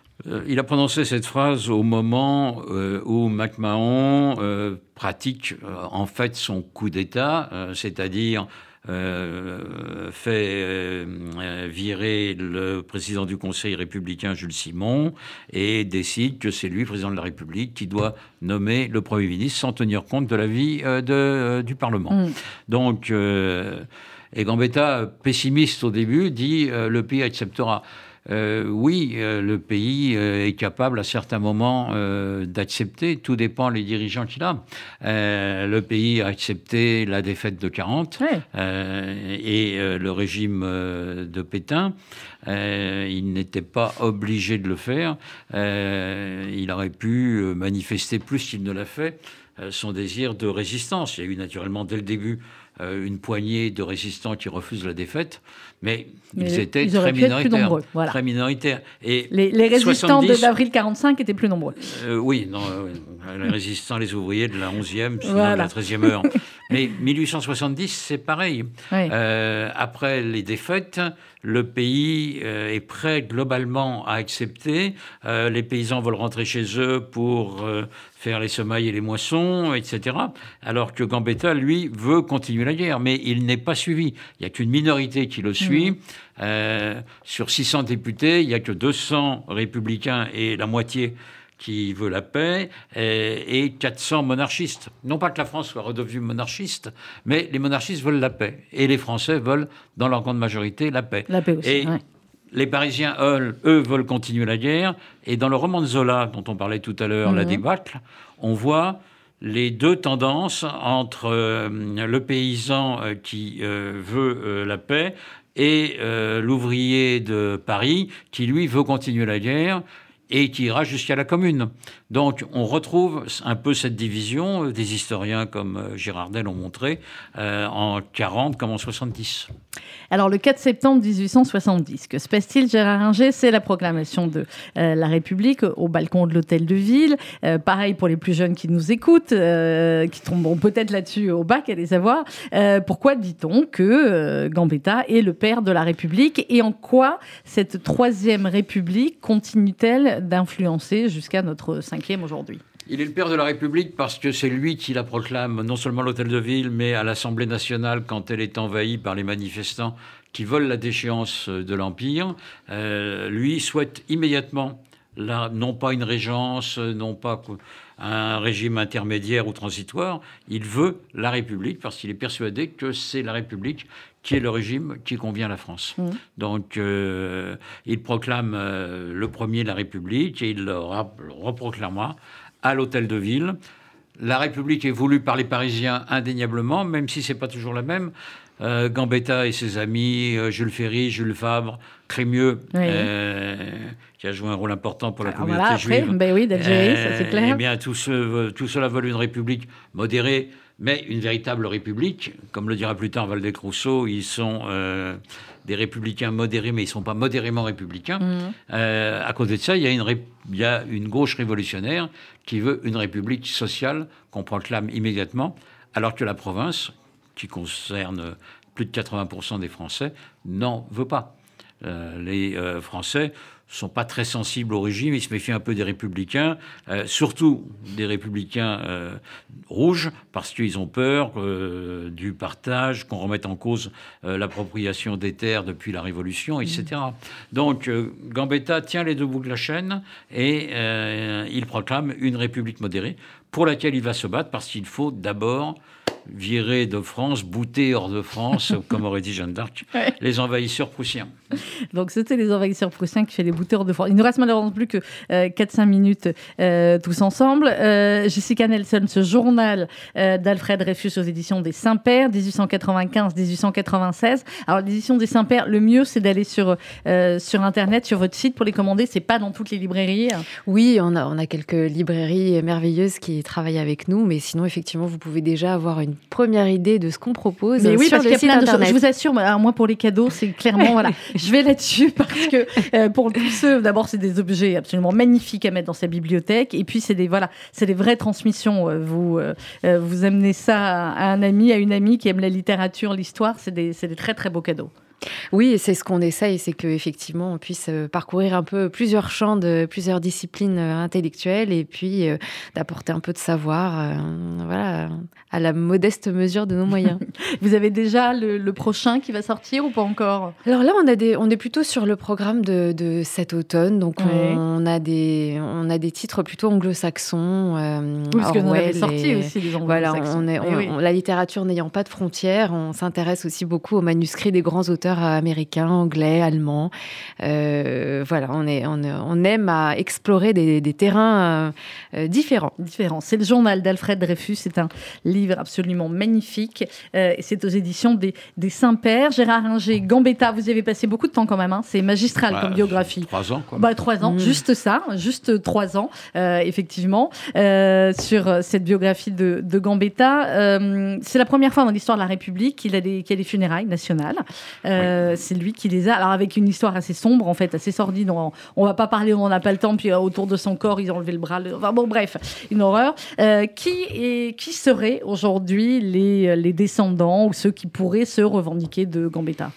Il a prononcé cette phrase au moment où MacMahon pratique en fait son coup d'État, c'est-à-dire euh, fait euh, virer le président du Conseil républicain Jules Simon et décide que c'est lui, président de la République, qui doit nommer le Premier ministre sans tenir compte de l'avis euh, du Parlement. Mm. Donc, et Gambetta, pessimiste au début, dit le pays acceptera. Euh, oui, euh, le pays euh, est capable à certains moments d'accepter. Tout dépend les dirigeants qu'il a. Le pays a accepté la défaite de 40 Ouais. euh, et le régime de Pétain. Il n'était pas obligé de le faire. Il aurait pu manifester plus qu'il ne l'a fait son désir de résistance. Il y a eu naturellement dès le début une poignée de résistants qui refusent la défaite, mais, Mais ils étaient ils très plus minoritaires. nombreux, voilà. Très minoritaires. Et Les, les résistants de- 70, d'avril 45 étaient plus nombreux. euh, oui, non, euh, les résistants, les ouvriers de la 11e, sinon Voilà. de la 13e heure. Mais 1870, c'est pareil. Euh, après les défaites, le pays euh, est prêt globalement à accepter. Euh, les paysans veulent rentrer chez eux pour euh, faire les semailles et les moissons, etc. Alors que Gambetta, lui, veut continuer la guerre, mais il n'est pas suivi. Il n'y a qu'une minorité qui le suit. Euh, sur 600 députés, il n'y a que 200 républicains et la moitié qui veut la paix, et, et 400 monarchistes. Non pas que la France soit redevenue monarchiste, mais les monarchistes veulent la paix. Et les Français veulent, dans leur grande majorité, la paix. La paix aussi. Et ouais. les Parisiens, eux, eux, veulent continuer la guerre. Et dans le roman de Zola, dont on parlait tout à l'heure, La Mhm. débâcle, on voit les deux tendances entre euh, le paysan euh, qui euh, veut la paix et l'ouvrier de Paris qui, lui, veut continuer la guerre et qui ira jusqu'à la commune. Donc on retrouve un peu cette division, euh, des historiens comme euh, Girardel ont montré, euh, en 40 comme en 70. Alors, le 4 septembre 1870, que se passe-t-il, Gérard Ringer C'est la proclamation de la République au balcon de l'hôtel de ville. Pareil pour les plus jeunes qui nous écoutent, qui tomberont peut-être là-dessus au bac, allez savoir. Pourquoi dit-on que Gambetta est le père de la République et en quoi cette troisième République continue-t-elle d'influencer jusqu'à notre Il est le père de la République parce que c'est lui qui la proclame non seulement à l'hôtel de ville, mais à l'Assemblée nationale quand elle est envahie par les manifestants qui veulent la déchéance de l'Empire. Euh, lui souhaite immédiatement, la- non pas une régence, non pas un régime intermédiaire ou transitoire, il veut la République parce qu'il est persuadé que c'est la République qui est le régime qui convient à la France. Mhm. Donc, euh, il proclame euh, le premier la République et il le reproclamera à l'hôtel de ville. La République est voulue par les Parisiens indéniablement, même si c'est pas toujours la même. Euh, Gambetta et ses amis, euh, Jules Ferry, Jules Fabre, Crémieux, Oui. euh, qui a joué un rôle important pour la Alors communauté voilà, après, juive. ben oui, d'Algérie, ça c'est clair. Eh bien, tous, ceux, tout cela veulent une république modérée, mais une véritable république. Comme le dira plus tard Valdec Rousseau, ils sont euh, des républicains modérés, mais ils ne sont pas modérément républicains. Mhm. Euh, à côté de ça, il y, a une ré- il y a une gauche révolutionnaire qui veut une république sociale qu'on proclame immédiatement, alors que la province, qui concerne plus de 80% des Français, n'en veut pas. Euh, les euh, Français sont pas très sensibles au régime, ils se méfient un peu des républicains, euh, surtout des républicains euh, rouges, parce qu'ils ont peur du partage, qu'on remette en cause l'appropriation des terres depuis la Révolution, etc. Donc euh, Gambetta tient les deux bouts de la chaîne et il proclame une république modérée pour laquelle il va se battre, parce qu'il faut d'abord virer de France, bouter hors de France, comme aurait dit Jeanne d'Arc, les envahisseurs prussiens. Donc c'était les envahisseurs prussiens qui fait les boutés hors de France. Il nous reste malheureusement plus que 4-5 minutes tous ensemble. Jessica Nelson, ce journal d'Alfred Dreyfus aux éditions des Saint-Pères, 1895-1896. Alors l'édition des Saint-Pères, le mieux c'est d'aller sur, sur Internet, sur votre site pour les commander. C'est pas dans toutes les librairies. Oui, on a, on a quelques librairies merveilleuses qui travaillent avec nous, mais sinon, effectivement, vous pouvez déjà avoir une première idée de ce qu'on propose. Mais oui, sur parce qu'il y a plein de choses. Je vous assure, moi, pour les cadeaux, c'est clairement, voilà, je vais là-dessus parce que euh, pour tous ceux, d'abord, c'est des objets absolument magnifiques à mettre dans sa bibliothèque, et puis c'est des, voilà, c'est des vraies transmissions. Euh, vous, euh, vous amenez ça à un ami, à une amie qui aime la littérature, l'histoire, c'est des, des très très beaux cadeaux. Oui, c'est ce qu'on essaye, c'est qu'effectivement, on puisse euh, parcourir un peu plusieurs champs de plusieurs disciplines euh, intellectuelles et puis euh, d'apporter un peu de savoir voilà, à la modeste mesure de nos moyens. Vous avez déjà le, prochain qui va sortir ou pas encore? Alors là, on, a des, on est plutôt sur le programme de, cet automne, donc on, a des, on a des titres plutôt anglo-saxons. oui, parce que vous avez sorti aussi les anglo-saxons. Voilà, on est, eh la littérature n'ayant pas de frontières, on s'intéresse aussi beaucoup aux manuscrits des grands auteurs américains, anglais, allemands. Euh, voilà, on, est, on, aime à explorer des, terrains euh, différents. Différents. C'est le journal d'Alfred Dreyfus. C'est un livre absolument magnifique. Euh, et c'est aux éditions des, des Saint-Pères. Gérard Ringer, Gambetta, vous y avez passé beaucoup de temps quand même. Hein. C'est magistral comme biographie. Trois ans, quoi. Bah, trois ans, mmh. juste ça, juste trois ans, effectivement, sur cette biographie de, de Gambetta. c'est la première fois dans l'histoire de la République qu'il a, des, a des funérailles nationales. Euh, c'est lui qui les a. Alors avec une histoire assez sombre, en fait, assez sordide. On, on va pas parler, on n'a pas le temps. Puis euh, autour de son corps, ils ont enlevé le bras. Enfin bon, bref, une horreur. Euh, qui est, qui seraient aujourd'hui les, les descendants ou ceux qui pourraient se revendiquer de Gambetta?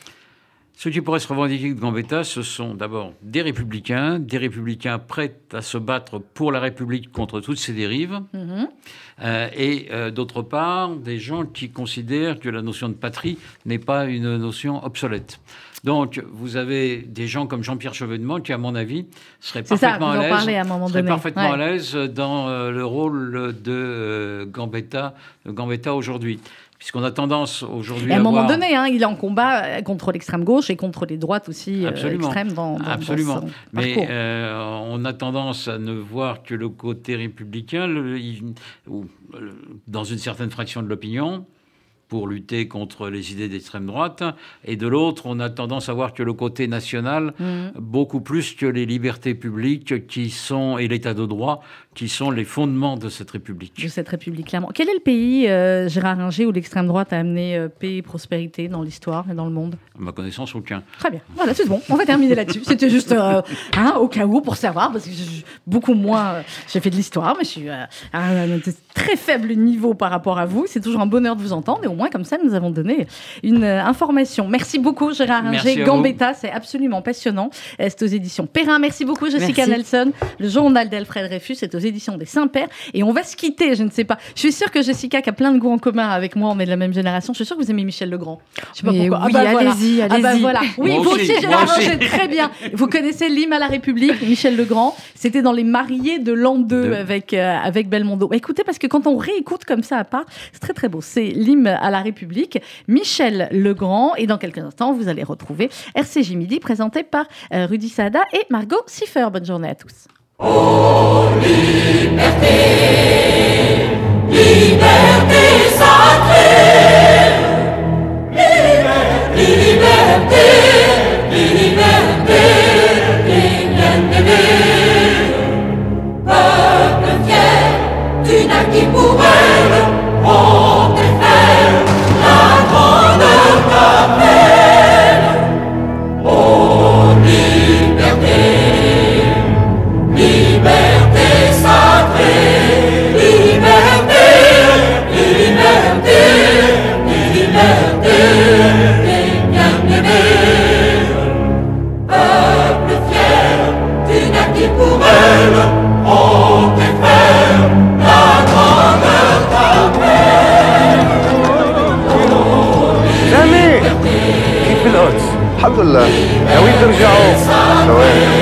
Ceux qui pourraient se revendiquer de Gambetta, ce sont d'abord des républicains, des républicains prêts à se battre pour la République contre toutes ces dérives, mhm. euh, et euh, d'autre part, des gens qui considèrent que la notion de patrie n'est pas une notion obsolète. Donc, vous avez des gens comme Jean-Pierre Chevènement qui, à mon avis, seraient parfaitement à l'aise, parfaitement à l'aise dans euh, le rôle de Gambetta, Gambetta aujourd'hui puisqu'on a tendance aujourd'hui à, un moment donné, hein, il est en combat euh, contre l'extrême gauche et contre les droites aussi euh, extrêmes dans, dans, Absolument. Dans Mais euh, on a tendance à ne voir que le côté républicain, ou dans une certaine fraction de l'opinion, pour lutter contre les idées d'extrême droite, et de l'autre, on a tendance à voir que le côté national, mmh. beaucoup plus que les libertés publiques qui sont, et l'état de droit, qui sont les fondements de cette République. De cette République, clairement. Quel est le pays, euh, Gérard Ringer, où l'extrême droite a amené euh, paix et prospérité dans l'histoire et dans le monde? À ma connaissance, aucun. Très bien. Voilà, c'est bon. On va terminer là-dessus. C'était juste euh, hein, au cas où, pour savoir, parce que je, beaucoup moins. j'ai fait de l'histoire, mais je suis à un très faible niveau par rapport à vous. C'est toujours un bonheur de vous entendre, et au moins, comme ça, nous avons donné une information. Merci beaucoup, Gérard Ringer. Gambetta, c'est absolument passionnant. C'est aux éditions Perrin? Merci beaucoup, Jessica Nelson. Le journal d'Alfred Dreyfus est aux éditions des Saint-Pères. Et on va se quitter, je ne sais pas. Je suis sûre que Jessica, qui a plein de goûts en commun avec moi, on est de la même génération, je suis sûre que vous aimez Michel Legrand. Je sais pas pourquoi. Oui, ah bah allez-y, allez-y. Ah bah voilà. Oui, vous aussi, j'ai très bien. Vous connaissez l'hymne à la République, Michel Legrand. C'était dans Les Mariés de l'an 2 avec, euh, avec Belmondo. Écoutez, parce que quand on réécoute comme ça à part, c'est très très beau. C'est l'hymne à la République, Michel Legrand. Et dans quelques instants, vous allez retrouver RCJ Midi présenté par euh, Rudy Sada et Margot Siffer. Bonne journée à tous. Oh, liberté, liberté sacrée, لله ناويين ترجعوا ثواني